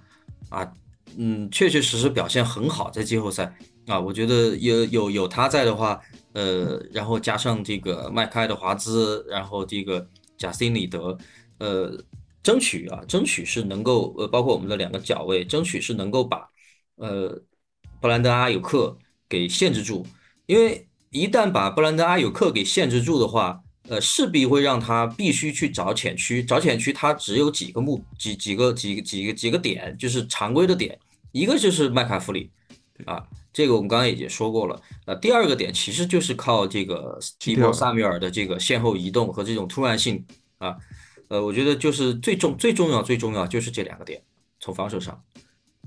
啊，嗯，确确实实表现很好，在季后赛啊，我觉得有有有他在的话。呃，然后加上这个麦克爱德华兹，然后这个贾斯汀里德，呃，争取啊，争取是能够呃，包括我们的两个角位，争取是能够把呃布兰登阿尤克给限制住，因为一旦把布兰登阿尤克给限制住的话，呃，势必会让他必须去找浅区，找浅区，他只有几个目几几个几几个几个点，就是常规的点，一个就是麦卡弗里啊。这个我们刚刚已经说过了，呃，第二个点其实就是靠这个蒂波萨米尔的这个先后移动和这种突然性啊，呃，我觉得就是最重最重要最重要就是这两个点，从防守上。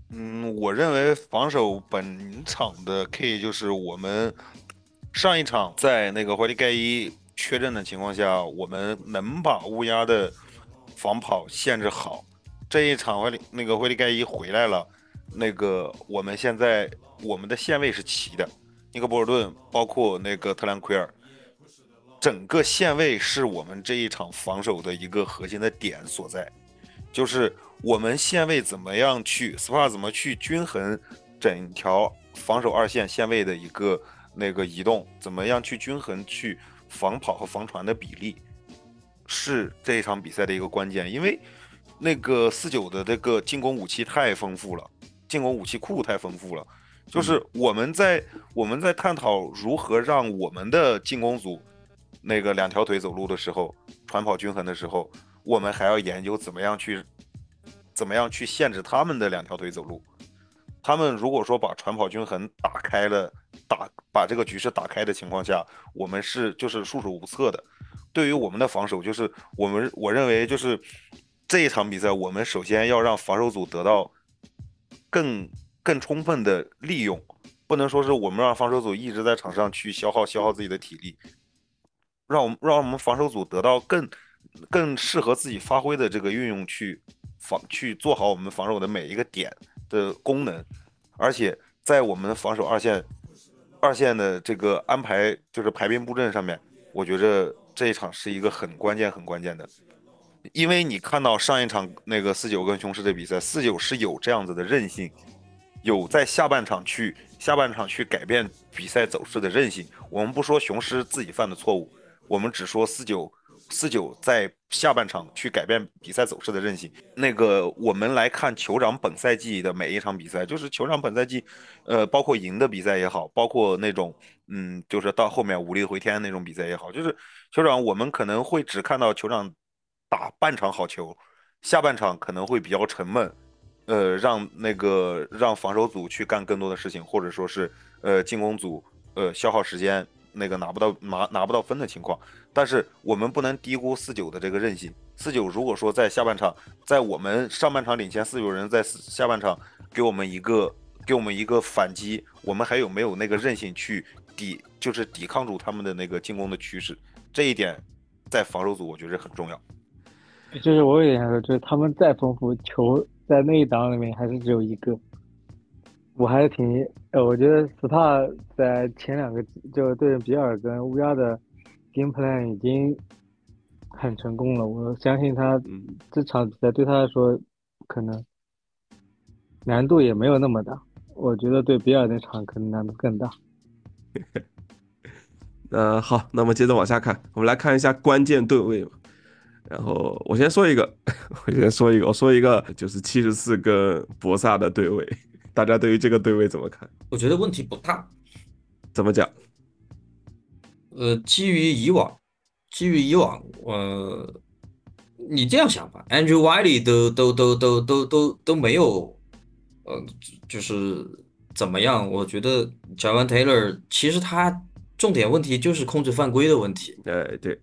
嗯，我认为防守本场的 K 就是我们上一场在那个怀利盖伊缺阵的情况下，我们能把乌鸦的防跑限制好。这一场怀利那个怀利盖伊回来了，那个我们现在。我们的线位是齐的，尼克波尔顿包括那个特兰奎尔，整个线位是我们这一场防守的一个核心的点所在，就是我们线位怎么样去 SPA 怎么去均衡整条防守二线线位的一个那个移动，怎么样去均衡去防跑和防传的比例，是这一场比赛的一个关键，因为那个四九的这个进攻武器太丰富了，进攻武器库太丰富了。就是我们在我们在探讨如何让我们的进攻组那个两条腿走路的时候，传跑均衡的时候，我们还要研究怎么样去怎么样去限制他们的两条腿走路。他们如果说把传跑均衡打开了，打把这个局势打开的情况下，我们是就是束手无策的。对于我们的防守，就是我们我认为就是这一场比赛，我们首先要让防守组得到更。更充分的利用，不能说是我们让防守组一直在场上去消耗消耗自己的体力，让我们让我们防守组得到更更适合自己发挥的这个运用去防去做好我们防守的每一个点的功能，而且在我们防守二线二线的这个安排就是排兵布阵上面，我觉着这一场是一个很关键很关键的，因为你看到上一场那个四九跟雄狮的比赛，四九是有这样子的韧性。有在下半场去下半场去改变比赛走势的韧性。我们不说雄狮自己犯的错误，我们只说四九四九在下半场去改变比赛走势的韧性。那个我们来看酋长本赛季的每一场比赛，就是酋长本赛季，呃，包括赢的比赛也好，包括那种嗯，就是到后面无力回天那种比赛也好，就是酋长我们可能会只看到酋长打半场好球，下半场可能会比较沉闷。呃，让那个让防守组去干更多的事情，或者说是呃进攻组呃消耗时间，那个拿不到拿拿不到分的情况。但是我们不能低估四九的这个韧性。四九如果说在下半场，在我们上半场领先四九人，在下半场给我们一个给我们一个反击，我们还有没有那个韧性去抵，就是抵抗住他们的那个进攻的趋势？这一点在防守组我觉得很重要。就是我有点想说，就是他们再丰富球。在那一档里面还是只有一个，我还是挺呃，我觉得 SPA 在前两个就对比尔跟乌鸦的 game plan 已经很成功了，我相信他这场比赛对他来说可能难度也没有那么大，我觉得对比尔那场可能难度更大。呃，好，那么接着往下看，我们来看一下关键对位吧。然后我先说一个，我先说一个，我说一个就是七十四跟博萨的对位，大家对于这个对位怎么看？我觉得问题不大。怎么讲？呃，基于以往，基于以往，呃，你这样想吧，Andrew Wiley 都都都都都都都没有，呃，就是怎么样？我觉得 Javan Taylor 其实他重点问题就是控制犯规的问题。哎，对。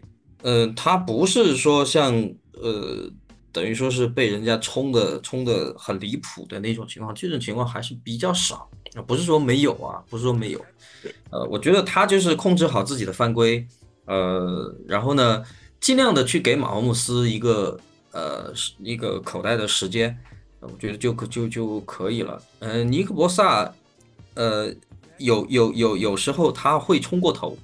嗯，他不是说像呃，等于说是被人家冲的冲的很离谱的那种情况，这种情况还是比较少啊，不是说没有啊，不是说没有。呃，我觉得他就是控制好自己的犯规，呃，然后呢，尽量的去给马霍姆斯一个呃一个口袋的时间，我觉得就可就就可以了。嗯，尼克博萨，呃，有有有有时候他会冲过头，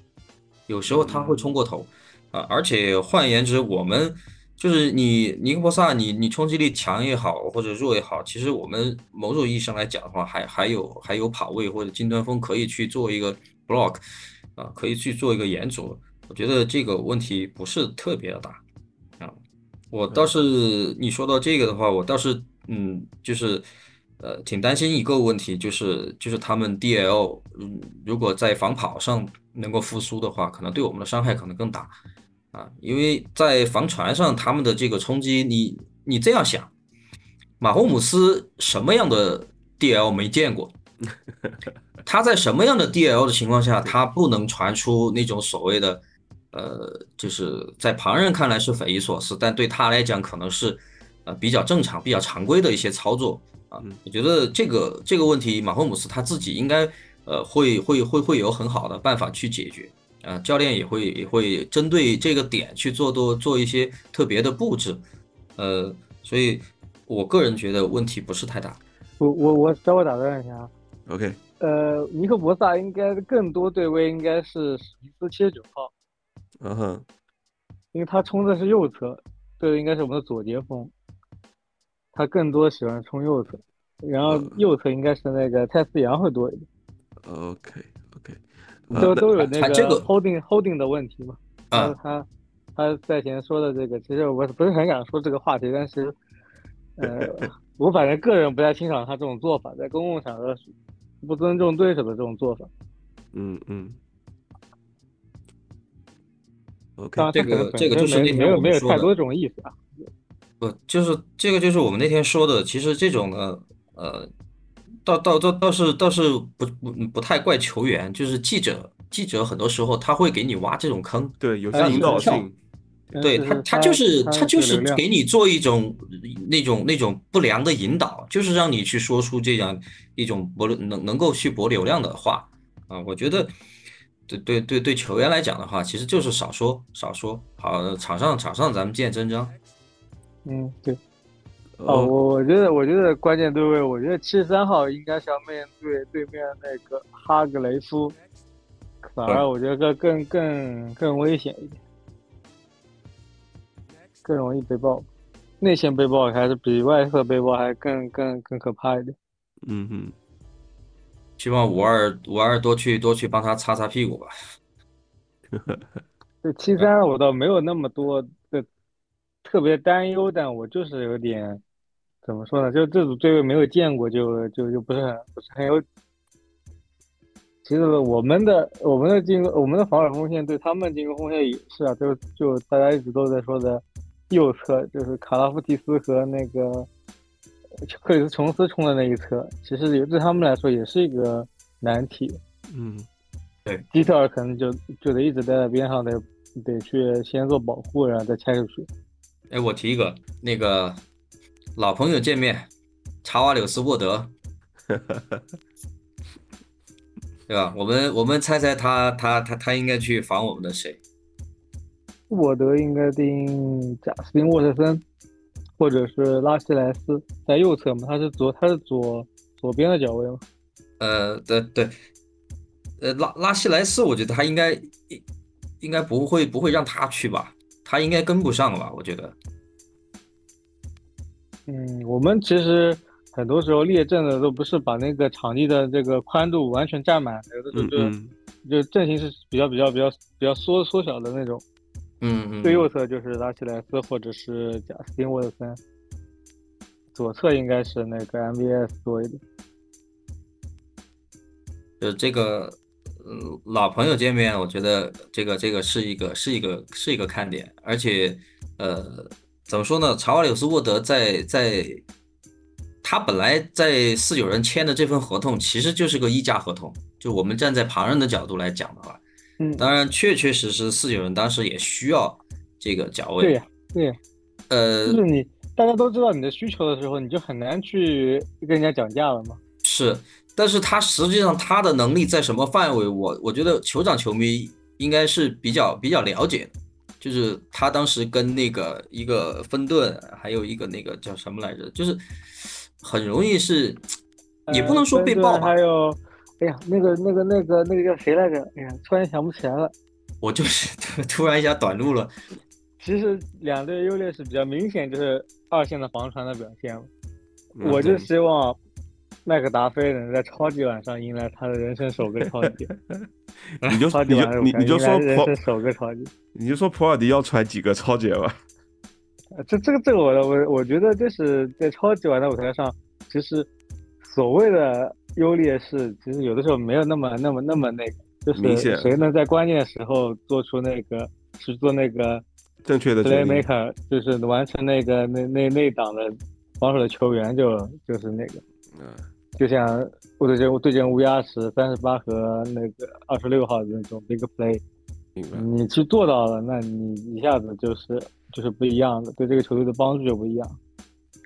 有时候他会冲过头啊，而且换言之，我们。就是你尼克波萨，你你冲击力强也好，或者弱也好，其实我们某种意义上来讲的话，还还有还有跑位或者近端锋可以去做一个 block，啊，可以去做一个延阻。我觉得这个问题不是特别的大啊。我倒是你说到这个的话，我倒是嗯，就是呃，挺担心一个问题，就是就是他们 DL，嗯，如果在防跑上能够复苏的话，可能对我们的伤害可能更大。啊，因为在防传上，他们的这个冲击，你你这样想，马霍姆斯什么样的 DL 没见过？他在什么样的 DL 的情况下，他不能传出那种所谓的，呃，就是在旁人看来是匪夷所思，但对他来讲可能是，呃，比较正常、比较常规的一些操作啊。我觉得这个这个问题，马霍姆斯他自己应该，呃，会会会会有很好的办法去解决。啊，教练也会也会针对这个点去做多做一些特别的布置，呃，所以我个人觉得问题不是太大。我我我稍微打断一下啊，OK，呃，尼克博萨应该更多对位应该是史密斯七十九号，嗯哼，因为他冲的是右侧，对的应该是我们的左截锋，他更多喜欢冲右侧，然后右侧应该是那个泰斯扬会多一点，OK。都都有那个 holding holding 的问题嘛？啊，他他在前说的这个，其实我不是很敢说这个话题，但是，呃，我反正个人不太欣赏他这种做法，在公共场合不尊重对手的这种做法。嗯嗯。OK，这个这个就是那天没有没有太多这种意思啊。不，就是这个就是我们那天说的，其实这种呢，呃。倒倒倒倒是倒是不不不太怪球员，就是记者记者很多时候他会给你挖这种坑，对，有些引导性，对他他就是他就是给你做一种那种那种不良的引导，就是让你去说出这样一种博能能够去博流量的话啊，我觉得对对对对球员来讲的话，其实就是少说少说，好场上场上咱们见真章，嗯对。哦，我我觉得，我觉得关键对位，我觉得七十三号应该是要面对对面那个哈格雷夫，反而我觉得更更更危险一点，更容易被爆，内线被爆还是比外侧被爆还更更更可怕一点。嗯哼，希望五二五二多去多去帮他擦擦屁股吧。这七三我倒没有那么多的特别担忧，但我就是有点。怎么说呢？就这组队位没有见过，就就就不是很不是很有。其实我们的我们的进攻我们的防守锋线对他们进攻锋线也是啊，就就大家一直都在说的右侧，就是卡拉夫提斯和那个克里斯琼斯冲的那一侧，其实也对他们来说也是一个难题。嗯，对，基特尔可能就就得一直待在边上，得得去先做保护，然后再拆出去。哎，我提一个那个。老朋友见面，查瓦柳斯沃德，对吧？我们我们猜猜他他他他应该去防我们的谁？沃德应该盯贾斯汀沃特森，或者是拉希莱斯，在右侧嘛？他是左他是左左边的脚位嘛？呃，对对，呃拉拉希莱斯，我觉得他应该应应该不会不会让他去吧？他应该跟不上吧？我觉得。嗯，我们其实很多时候列阵的都不是把那个场地的这个宽度完全占满，有的时候就就阵型是比较比较比较比较缩缩小的那种。嗯嗯。最右侧就是拉希莱斯或者是贾斯汀沃特森，左侧应该是那个 MVS 多一点。就这个，嗯，老朋友见面，我觉得这个这个是一个是一个是一个看点，而且呃。怎么说呢？查瓦柳斯沃德在在，他本来在四九人签的这份合同其实就是个溢价合同。就我们站在旁人的角度来讲的话，嗯，当然确确实实四九人当时也需要这个脚位。对呀，对呀，呃，就是你大家都知道你的需求的时候，你就很难去跟人家讲价了嘛。是，但是他实际上他的能力在什么范围？我我觉得酋长球迷应该是比较比较了解的。就是他当时跟那个一个芬顿，还有一个那个叫什么来着，就是很容易是，也不能说被爆吧。还有，哎呀，那个那个那个那个叫谁来着？哎呀，突然想不起来了。我就是 突然一下短路了。其实两队优劣势比较明显，就是二线的防传的表现。我就希望麦克达菲能在超级碗上迎来他的人生首个超级。你就 你就你你就说普首个超级，你就说普尔迪要传几个超级吧。这这个这个我我我觉得就是在超级碗的舞台上，其实所谓的优劣势，其实有的时候没有那么那么那么那个，就是谁能在关键时候做出那个去做那个正确的 playmaker，就是完成那个那那那档的防守的球员就就是那个，嗯，就像我对阵对阵乌鸦时三十八和那个二十六号的那种 big play，你去做到了，那你一下子就是就是不一样的，对这个球队的帮助就不一样。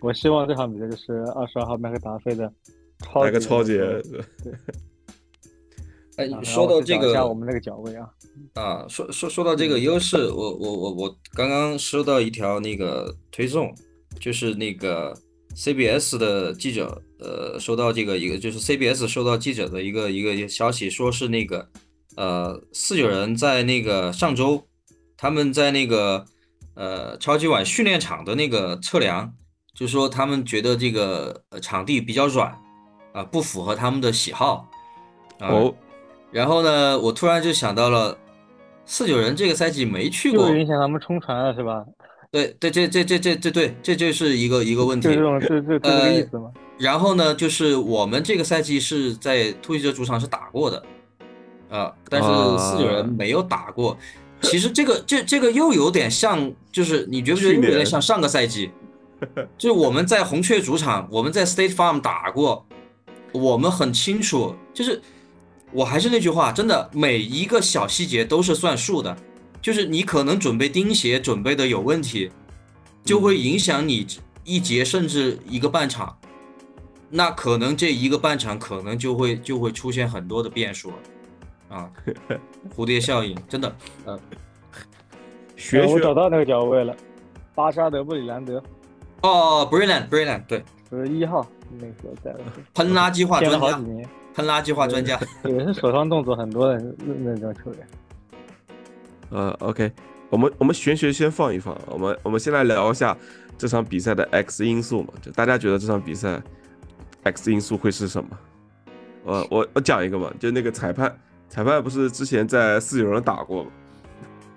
我希望这场比赛就是二十二号麦克达菲的超个超级。哎，说到这个，我们那个脚位啊，啊，说说说到这个优势，我我我我刚刚收到一条那个推送，就是那个 CBS 的记者，呃，收到这个一个就是 CBS 收到记者的一个一个消息，说是那个呃四九人在那个上周他们在那个呃超级碗训练场的那个测量，就说他们觉得这个场地比较软啊，不符合他们的喜好哦。然后呢，我突然就想到了，四九人这个赛季没去过，影响他们冲船了是吧？对对，这这这这这对，这就是一个一个问题。这种这这这个意思吗？然后呢，就是我们这个赛季是在突击者主场是打过的，啊，但是四九人没有打过。其实这个这这个又有点像，就是你觉不觉得有点像上个赛季？就是我们在红雀主场，我们在 State Farm 打过，我们很清楚，就是。我还是那句话，真的每一个小细节都是算数的，就是你可能准备钉鞋准备的有问题，就会影响你一节甚至一个半场，那可能这一个半场可能就会就会出现很多的变数了，啊，蝴蝶效应真的，呃，学我找到那个脚位了，巴沙德布里兰德，哦，Brilliant，Brilliant，对，是一号那个在，喷垃圾话专家。喷垃圾话专家也是手上动作很多的那那种球员。呃，OK，我们我们玄学先放一放，我们我们先来聊一下这场比赛的 X 因素嘛，就大家觉得这场比赛 X 因素会是什么？呃，我我讲一个嘛，就那个裁判，裁判不是之前在四九人打过吗？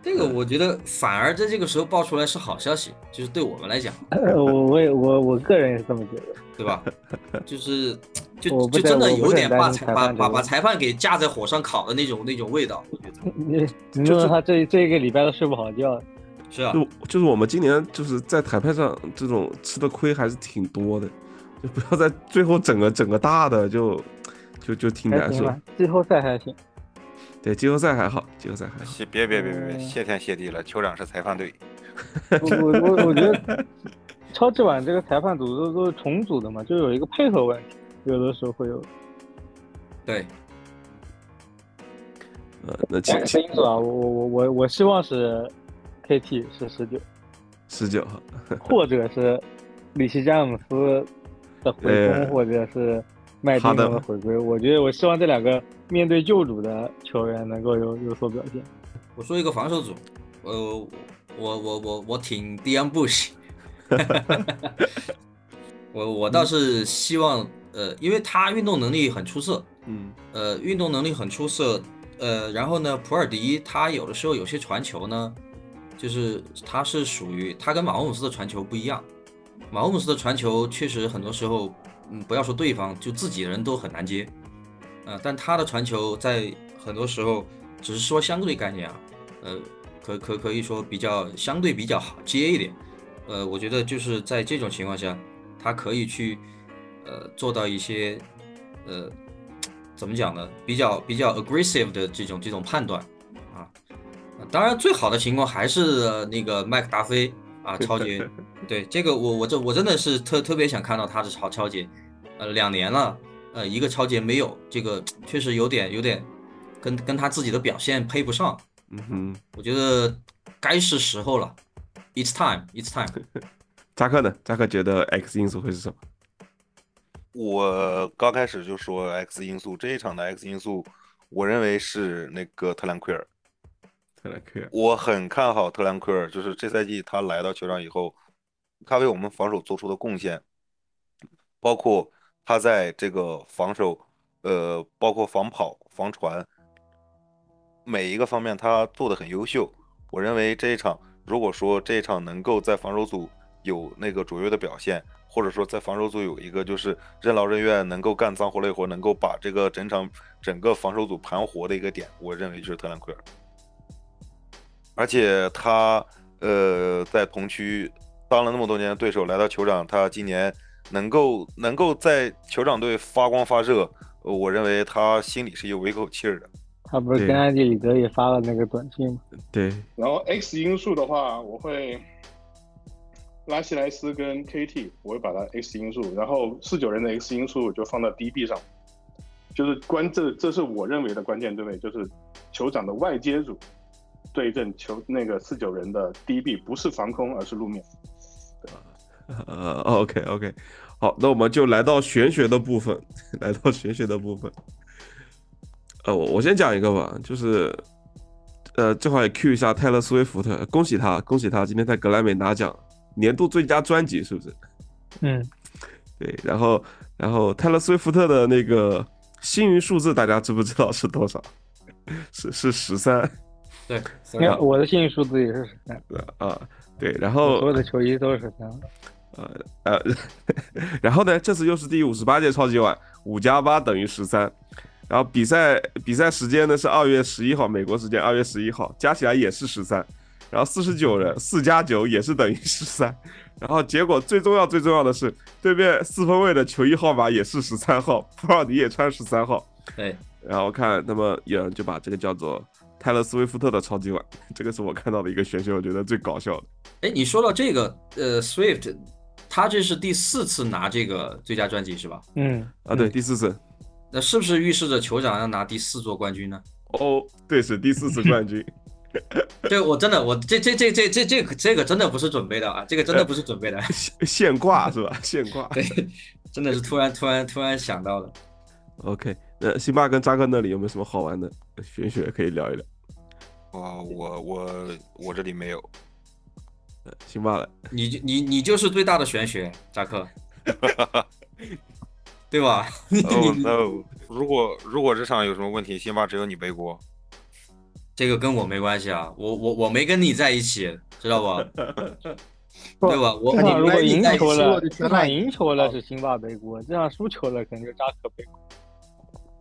这个我觉得反而在这个时候爆出来是好消息，就是对我们来讲。我我也我我个人也是这么觉得，对吧？就是就就真的有点把裁把把把裁判给架在火上烤的那种那种味道。你你说他这这一个礼拜都睡不好觉。是啊，就就是我们今年就是在裁判上这种吃的亏还是挺多的，就不要在最后整个整个大的就就就挺难受。季后赛还行。对季后赛还好，季后赛还好。谢别别别别别，谢天谢地了，酋长是裁判队。我我我觉得超级碗这个裁判组都都是重组的嘛，就有一个配合问题，有的时候会有。对。呃，那其实因素啊，我我我我希望是 KT 是十九，十九号，或者是里希詹姆斯的回攻，或者是。麦迪的回归，我觉得我希望这两个面对旧主的球员能够有有所表现。我说一个防守组，呃，我我我我挺 Dion Bush，我我倒是希望，呃，因为他运动能力很出色，嗯，呃，运动能力很出色，呃，然后呢，普尔迪他有的时候有些传球呢，就是他是属于他跟马霍姆斯的传球不一样，马霍姆斯的传球确实很多时候。嗯，不要说对方，就自己人都很难接，呃，但他的传球在很多时候只是说相对概念啊，呃，可可可以说比较相对比较好接一点，呃，我觉得就是在这种情况下，他可以去呃做到一些呃怎么讲呢，比较比较 aggressive 的这种这种判断啊，当然最好的情况还是那个麦克达菲。啊，超 杰，对这个我我这我真的是特特别想看到他的超超杰，呃，两年了，呃，一个超杰没有，这个确实有点有点跟跟他自己的表现配不上嗯哼，我觉得该是时候了，It's time，It's time。扎克呢？扎克觉得 X 因素会是什么？我刚开始就说 X 因素，这一场的 X 因素，我认为是那个特兰奎尔。特兰奎尔，我很看好特兰奎尔，就是这赛季他来到球场以后，他为我们防守做出的贡献，包括他在这个防守，呃，包括防跑、防传，每一个方面他做的很优秀。我认为这一场，如果说这一场能够在防守组有那个卓越的表现，或者说在防守组有一个就是任劳任怨，能够干脏活累活，能够把这个整场整个防守组盘活的一个点，我认为就是特兰奎尔。而且他呃在同区当了那么多年的对手，来到酋长，他今年能够能够在酋长队发光发热，我认为他心里是有一口气儿的。他不是跟安迪里德也发了那个短信吗？对。然后 X 因素的话，我会拉希莱斯跟 KT，我会把它 X 因素，然后四九人的 X 因素就放到 DB 上，就是关这这是我认为的关键对位，就是酋长的外接组对阵球那个四九人的 DB，不是防空，而是路面。呃，OK OK，好，那我们就来到玄学的部分，来到玄学的部分。呃，我我先讲一个吧，就是，呃，正好也 Q 一下泰勒·斯威夫特，恭喜他，恭喜他，今天在格莱美拿奖，年度最佳专辑是不是？嗯，对，然后，然后泰勒·斯威夫特的那个幸运数字，大家知不知道是多少？是是十三。对，我的幸运数字也是十三。啊，对，然后所有的球衣都是十三。呃呃，然后呢，这次又是第五十八届超级碗，五加八等于十三。然后比赛比赛时间呢是二月十一号，美国时间二月十一号，加起来也是十三。然后四十九人，四加九也是等于十三。然后结果最重要最重要的是，对面四分卫的球衣号码也是十三号，普尔迪也穿十三号。对。然后看，那么有人就把这个叫做泰勒·斯威夫特的超级碗，这个是我看到的一个选秀，我觉得最搞笑的。哎，你说到这个，呃，Swift，他这是第四次拿这个最佳专辑是吧？嗯。啊，对，第四次。那是不是预示着酋长要拿第四座冠军呢？哦，对，是第四次冠军。对我真的，我这这这这这这这个真的不是准备的啊，这个真的不是准备的，现挂是吧？现挂。对，真的是突然突然突然想到的。OK，那辛巴跟扎克那里有没有什么好玩的玄学可以聊一聊？啊，我我我这里没有。辛巴了，你你你就是最大的玄学，扎克。对吧？哦 no！如果如果这场有什么问题，辛巴只有你背锅。这个跟我没关系啊，我我我没跟你在一起，知道不？对吧？我这场如果赢球了，这场赢球了是辛巴背锅，这样输球了肯定是扎克背锅。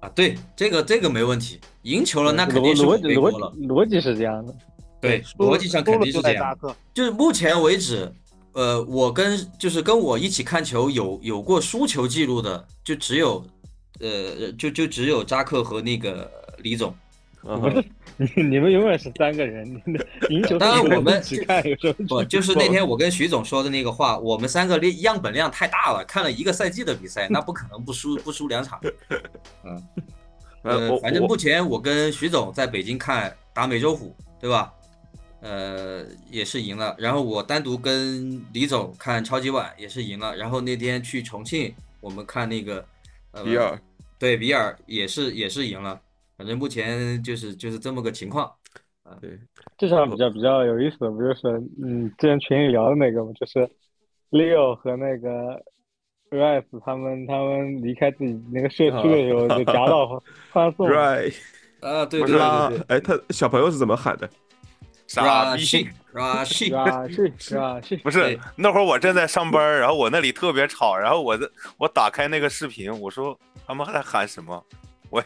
啊，对，这个这个没问题，赢球了那肯定是背锅了。逻辑是这样的，对，逻辑上肯定是这样。就是目前为止。呃，我跟就是跟我一起看球有有过输球记录的，就只有，呃，就就只有扎克和那个李总。不是你你们永远是三个人，赢球当然我们只看有时候不就是那天我跟徐总说的那个话，我们三个量样本量太大了，看了一个赛季的比赛，那不可能不输不输两场。嗯，呃，反正目前我跟徐总在北京看打美洲虎，对吧？呃，也是赢了。然后我单独跟李总看超级碗也是赢了。然后那天去重庆，我们看那个呃比尔，对比尔也是也是赢了。反正目前就是就是这么个情况。啊，对，这场比较比较有意思的不就是嗯，之前群里聊的那个嘛？就是 Leo 和那个 Rice 他们他们离开自己那个社区的时候 就夹道欢送。Right，啊，对对对，哎，他小朋友是怎么喊的？傻逼是吧？是是是吧？是不是那会儿我正在上班，然后我那里特别吵，然后我的我打开那个视频，我说他们在喊什么？我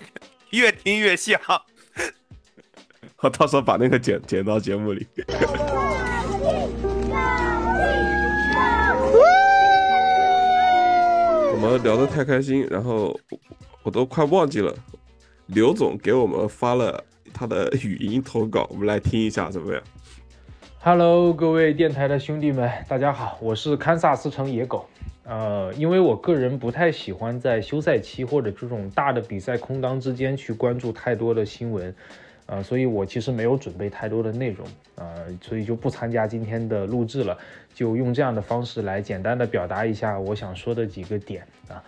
越听越像。我到时候把那个剪剪到节目里。我们聊得太开心，然后我都快忘记了，刘总给我们发了。他的语音投稿，我们来听一下怎么样？Hello，各位电台的兄弟们，大家好，我是堪萨斯城野狗。呃，因为我个人不太喜欢在休赛期或者这种大的比赛空档之间去关注太多的新闻，呃，所以我其实没有准备太多的内容，呃，所以就不参加今天的录制了，就用这样的方式来简单的表达一下我想说的几个点啊。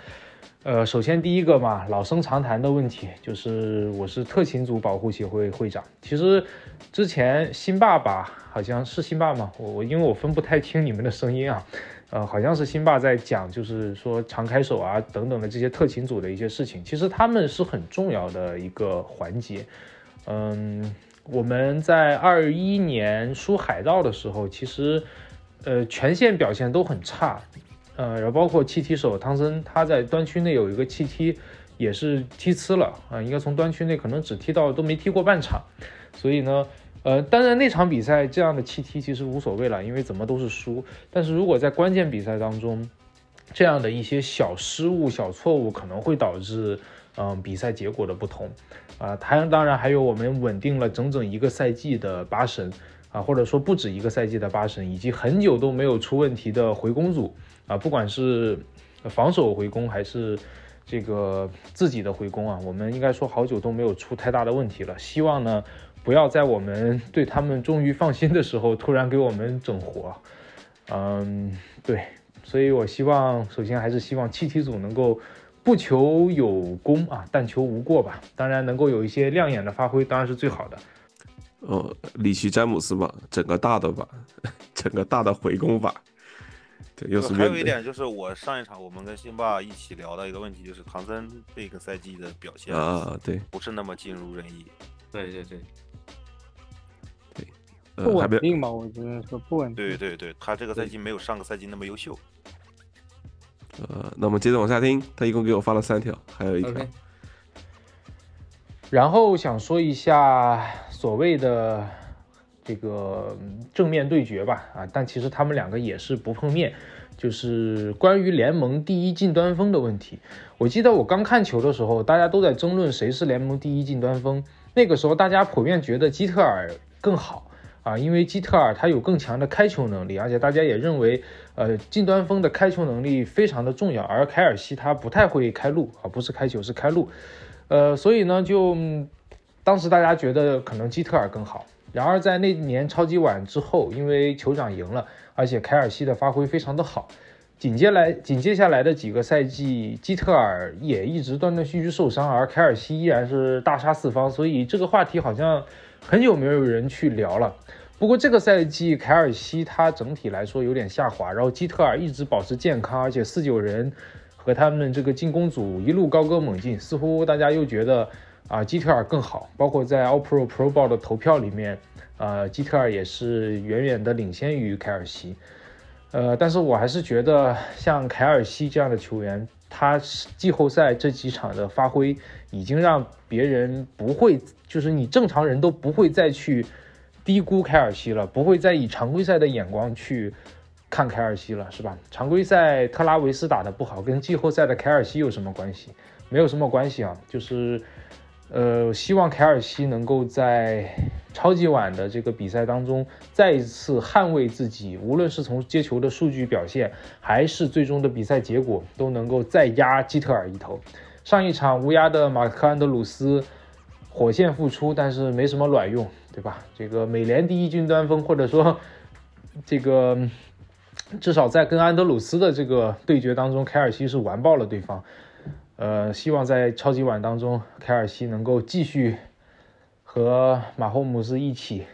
呃首先第一个嘛，老生常谈的问题就是我是特勤组保护协会会长。其实之前新爸爸好像是新爸吗？我我因为我分不太清你们的声音啊，呃，好像是新爸在讲，就是说常开手啊等等的这些特勤组的一些事情。其实他们是很重要的一个环节。嗯，我们在二一年输海盗的时候，其实呃全线表现都很差。呃，然后包括气踢手汤森，他在端区内有一个气踢，也是踢呲了啊，应该从端区内可能只踢到都没踢过半场，所以呢，呃，当然那场比赛这样的气踢其实无所谓了，因为怎么都是输。但是如果在关键比赛当中，这样的一些小失误、小错误可能会导致嗯比赛结果的不同啊。还当然还有我们稳定了整整一个赛季的八神啊，或者说不止一个赛季的八神，以及很久都没有出问题的回攻组。啊，不管是防守回攻还是这个自己的回攻啊，我们应该说好久都没有出太大的问题了。希望呢，不要在我们 对他们终于放心的时候，突然给我们整活。嗯，对，所以我希望，首先还是希望气体组能够不求有功啊，但求无过吧。当然，能够有一些亮眼的发挥，当然是最好的。哦，里奇詹姆斯吧，整个大的吧，整个大的回攻吧。对，又是还有一点就是，我上一场我们跟辛巴一起聊的一个问题，就是唐森这个赛季的表现啊，对，不是那么尽如人意。对对对，对，不稳定吧，我觉得说不稳定。对对对，他这个赛季没有上个赛季那么优秀。呃，那我们接着往下听，他一共给我发了三条，还有一条。然后想说一下所谓的。这个正面对决吧，啊，但其实他们两个也是不碰面，就是关于联盟第一近端锋的问题。我记得我刚看球的时候，大家都在争论谁是联盟第一近端锋。那个时候大家普遍觉得基特尔更好啊，因为基特尔他有更强的开球能力，而且大家也认为，呃，近端锋的开球能力非常的重要。而凯尔西他不太会开路啊，不是开球是开路，呃，所以呢，就当时大家觉得可能基特尔更好。然而，在那年超级碗之后，因为酋长赢了，而且凯尔西的发挥非常的好，紧接来紧接下来的几个赛季，基特尔也一直断断续续受伤，而凯尔西依然是大杀四方，所以这个话题好像很久没有人去聊了。不过这个赛季凯尔西他整体来说有点下滑，然后基特尔一直保持健康，而且四九人和他们这个进攻组一路高歌猛进，似乎大家又觉得。啊，基特尔更好，包括在 All Pro Pro Ball 的投票里面，呃，基特尔也是远远的领先于凯尔西。呃，但是我还是觉得像凯尔西这样的球员，他季后赛这几场的发挥已经让别人不会，就是你正常人都不会再去低估凯尔西了，不会再以常规赛的眼光去看凯尔西了，是吧？常规赛特拉维斯打得不好，跟季后赛的凯尔西有什么关系？没有什么关系啊，就是。呃，希望凯尔西能够在超级碗的这个比赛当中再一次捍卫自己，无论是从接球的数据表现，还是最终的比赛结果，都能够再压基特尔一头。上一场无压的马克安德鲁斯火线复出，但是没什么卵用，对吧？这个美联第一军端锋，或者说这个至少在跟安德鲁斯的这个对决当中，凯尔西是完爆了对方。呃，希望在超级碗当中，凯尔西能够继续和马霍姆斯一起，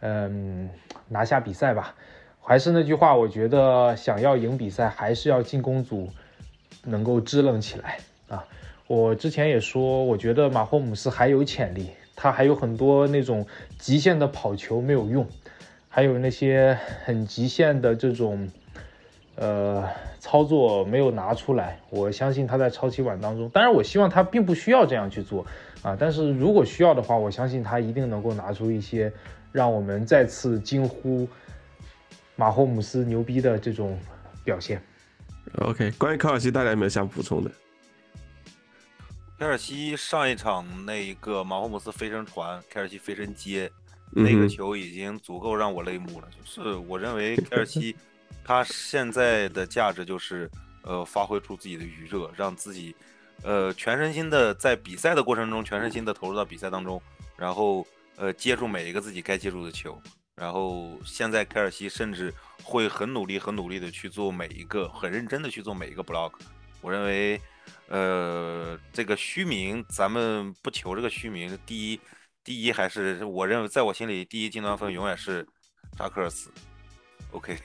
嗯，拿下比赛吧。还是那句话，我觉得想要赢比赛，还是要进攻组能够支棱起来啊。我之前也说，我觉得马霍姆斯还有潜力，他还有很多那种极限的跑球没有用，还有那些很极限的这种。呃，操作没有拿出来，我相信他在超级碗当中，当然我希望他并不需要这样去做啊，但是如果需要的话，我相信他一定能够拿出一些让我们再次惊呼马霍姆斯牛逼的这种表现。OK，关于卡尔西，大家有没有想补充的？凯尔西上一场那一个马霍姆斯飞身传，凯尔西飞身接那个球已经足够让我泪目了，就是我认为凯尔西。他现在的价值就是，呃，发挥出自己的余热，让自己，呃，全身心的在比赛的过程中全身心的投入到比赛当中，然后呃接住每一个自己该接住的球。然后现在凯尔西甚至会很努力、很努力的去做每一个，很认真的去做每一个 block。我认为，呃，这个虚名咱们不求这个虚名，第一，第一还是我认为，在我心里，第一金端锋永远是扎克尔斯。OK。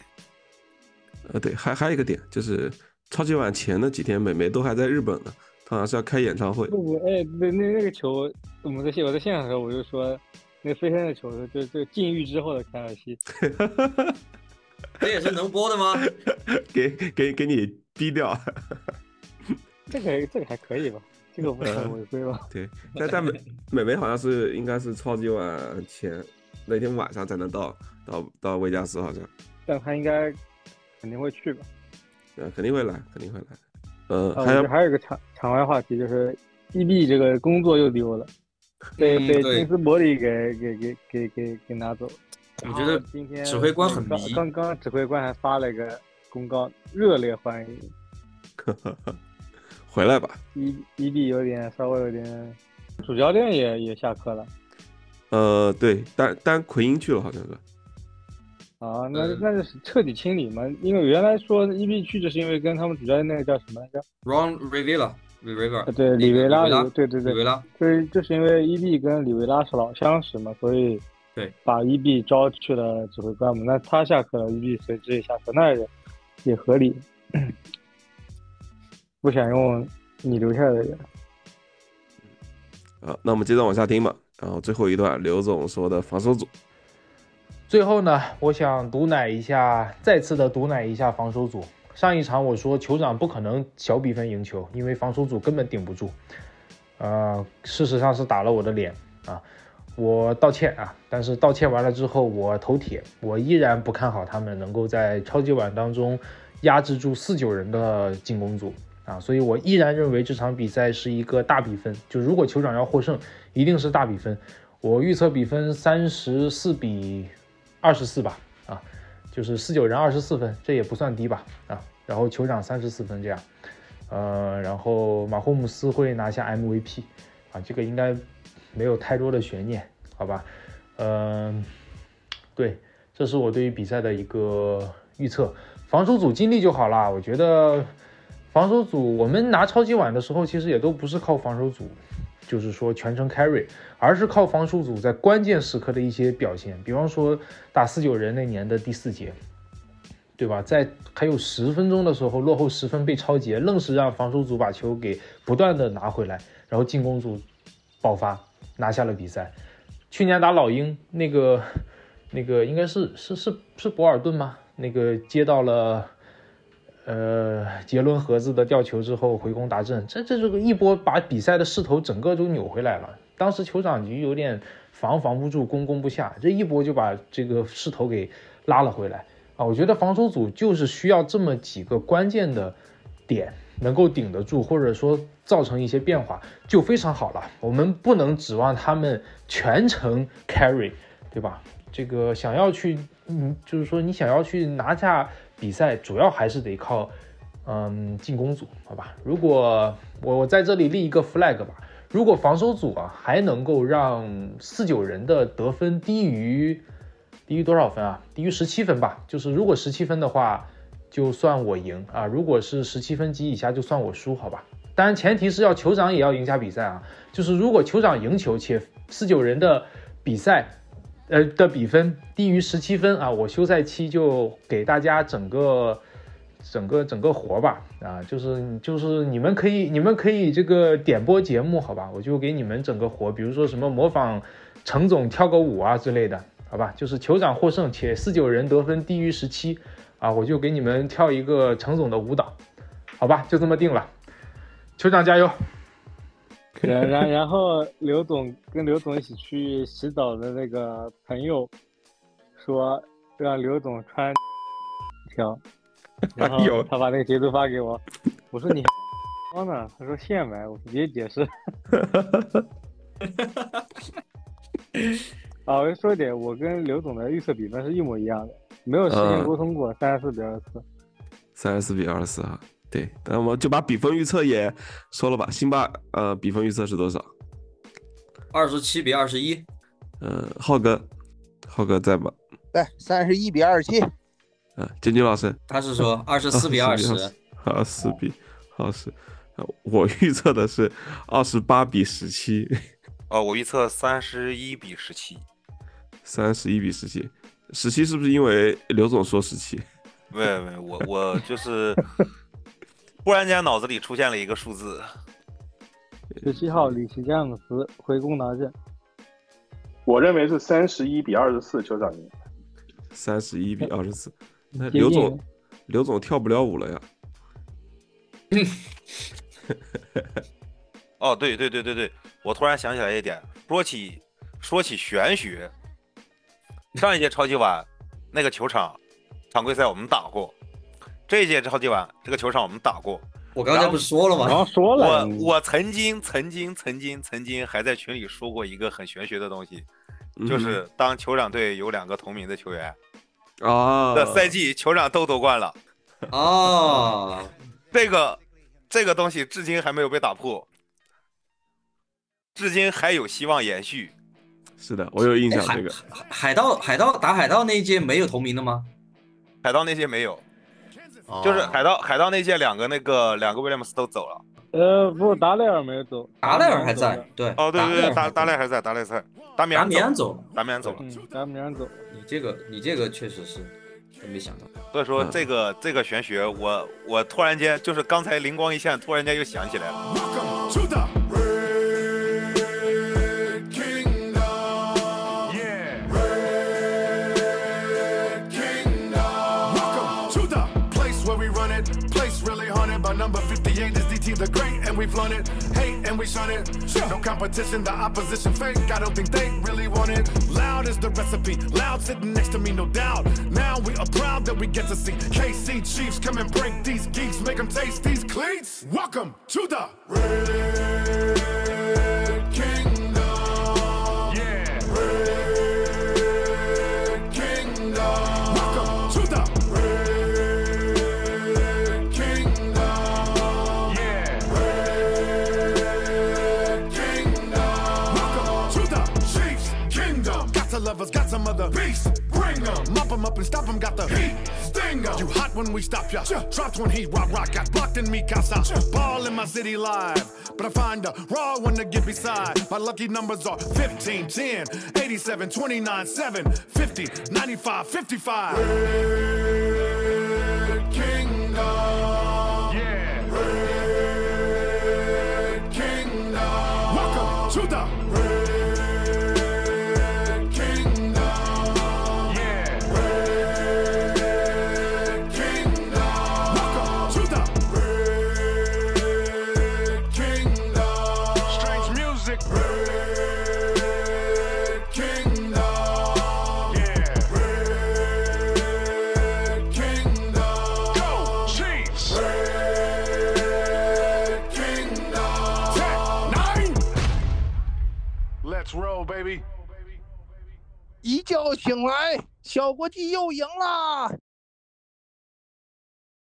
呃，对，还还有一个点就是超级碗前的几天，美眉都还在日本呢，她好像是要开演唱会。不不，哎，那那那个球，我们在现我在现场的时候，我就说。那飞天的球，就就禁欲之后的凯尔西，这也是能播的吗？给给给你低调。这个这个还可以吧？这个不算违规吧？对，但但美 美美好像是应该是超级碗前那天晚上才能到到到维加斯，好像。但他应该肯定会去吧？嗯，肯定会来，肯定会来。呃，还有还有一个场场外话题，就是 E B 这个工作又丢了。被被金斯伯里给给给给给给拿走。我觉得今天指挥官很迷。刚刚指挥官还发了个公告，热烈欢迎。回来吧。E EB 有点稍微有点，主教练也也下课了。呃，对，单单奎因去了，好像是。啊，那那就是彻底清理嘛？因为原来说一 B 去，就是因为跟他们主教练那个叫什么来着？Ron Rivera。李维拉，对李维拉，对对对，里维拉，就是就是因为伊比跟李维拉是老相识嘛，所以对把伊比招去了指挥官嘛，那他下课了，伊比随之也下课，那也也合理，不想用你留下来的人。好，那我们接着往下听吧。然后最后一段，刘总说的防守组。最后呢，我想毒奶一下，再次的毒奶一下防守组。上一场我说酋长不可能小比分赢球，因为防守组根本顶不住。呃，事实上是打了我的脸啊，我道歉啊。但是道歉完了之后，我头铁，我依然不看好他们能够在超级碗当中压制住四九人的进攻组啊，所以我依然认为这场比赛是一个大比分。就如果酋长要获胜，一定是大比分。我预测比分三十四比二十四吧。啊就是四九人二十四分，这也不算低吧？啊，然后酋长三十四分这样，呃，然后马霍姆斯会拿下 MVP，啊，这个应该没有太多的悬念，好吧？嗯，对，这是我对于比赛的一个预测。防守组尽力就好了，我觉得防守组我们拿超级碗的时候，其实也都不是靠防守组。就是说全程 carry，而是靠防守组在关键时刻的一些表现，比方说打四九人那年的第四节，对吧？在还有十分钟的时候落后十分被超节，愣是让防守组把球给不断的拿回来，然后进攻组爆发拿下了比赛。去年打老鹰那个那个应该是是是是博尔顿吗？那个接到了。呃，杰伦盒子的吊球之后回攻达阵，这这这个一波把比赛的势头整个都扭回来了。当时酋长局有点防防不住，攻攻不下，这一波就把这个势头给拉了回来啊！我觉得防守组就是需要这么几个关键的点能够顶得住，或者说造成一些变化就非常好了。我们不能指望他们全程 carry，对吧？这个想要去，嗯，就是说你想要去拿下。比赛主要还是得靠，嗯，进攻组，好吧？如果我我在这里立一个 flag 吧，如果防守组啊还能够让四九人的得分低于低于多少分啊？低于十七分吧。就是如果十七分的话，就算我赢啊；如果是十七分及以下，就算我输，好吧？当然前提是要酋长也要赢下比赛啊。就是如果酋长赢球且四九人的比赛。呃的比分低于十七分啊，我休赛期就给大家整个整个整个活吧啊，就是就是你们可以你们可以这个点播节目好吧，我就给你们整个活，比如说什么模仿程总跳个舞啊之类的，好吧，就是酋长获胜且四九人得分低于十七啊，我就给你们跳一个程总的舞蹈，好吧，就这么定了，酋长加油。然然 然后刘总跟刘总一起去洗澡的那个朋友说让刘总穿条，然后他把那个截图发给我，我说你装呢？他说现买，我直接解释。啊，我就说一点，我跟刘总的预测比分是一模一样的，没有事先沟通过，三十四比二十四。三十四比二十四啊。对，那我们就把比分预测也说了吧。辛巴，呃，比分预测是多少？二十七比二十一。嗯，浩哥，浩哥在吗？对，三十一比二十七。嗯，建军老师，他是说 二十四比二十，二十四比二十。我预测的是二十八比十七。哦，我预测三十一比十七。三十一比十七，十七是不是因为刘总说十七？没有没有，我我就是忽然间脑子里出现了一个数字。十七号里奇詹姆斯回攻拿下。我认为是三十一比二十四，酋长赢。三十一比二十四，那刘总刘总跳不了舞了呀。哦，对对对对对，我突然想起来一点，说起说起玄学，上一届超级碗那个球场常规赛我们打过，这一届超级碗这个球场我们打过。我刚才不是说了吗？刚说了。我我曾经曾经曾经曾经还在群里说过一个很玄学的东西，就是当酋长队有两个同名的球员啊的赛季，酋长都夺冠了。啊，这个。这个东西至今还没有被打破，至今还有希望延续。是的，我有印象。这个海盗海盗打海盗那一届没有同名的吗？海盗那届没有，就是海盗海盗那届两个那个两个威廉姆斯都走了。呃，不，达莱尔没有走，达莱尔还在。对，哦，对对对，达达莱还在，达莱在，达米安走，达米安走了，达米安走。你这个你这个确实是。真没想到，所以说这个这个玄学，我我突然间就是刚才灵光一现，突然间又想起来了。The great, and we've flown it. Hate and we shun it. No competition, the opposition fake. I don't think they really want it. Loud is the recipe. Loud sitting next to me, no doubt. Now we are proud that we get to see KC Chiefs come and break these geeks, make them taste these cleats. Welcome to the Red lovers got some other beast. Bring them, mop them up and stop them, got the heat. Sting them. You hot when we stop ya. Dropped when he rock rock, got blocked in me casa. Ball in my city live, but I find a raw one to get beside. My lucky numbers are 15, 10, 87, 29, 7, 50, 95, 55. Red Kingdom. baby。一觉醒来，小国际又赢了。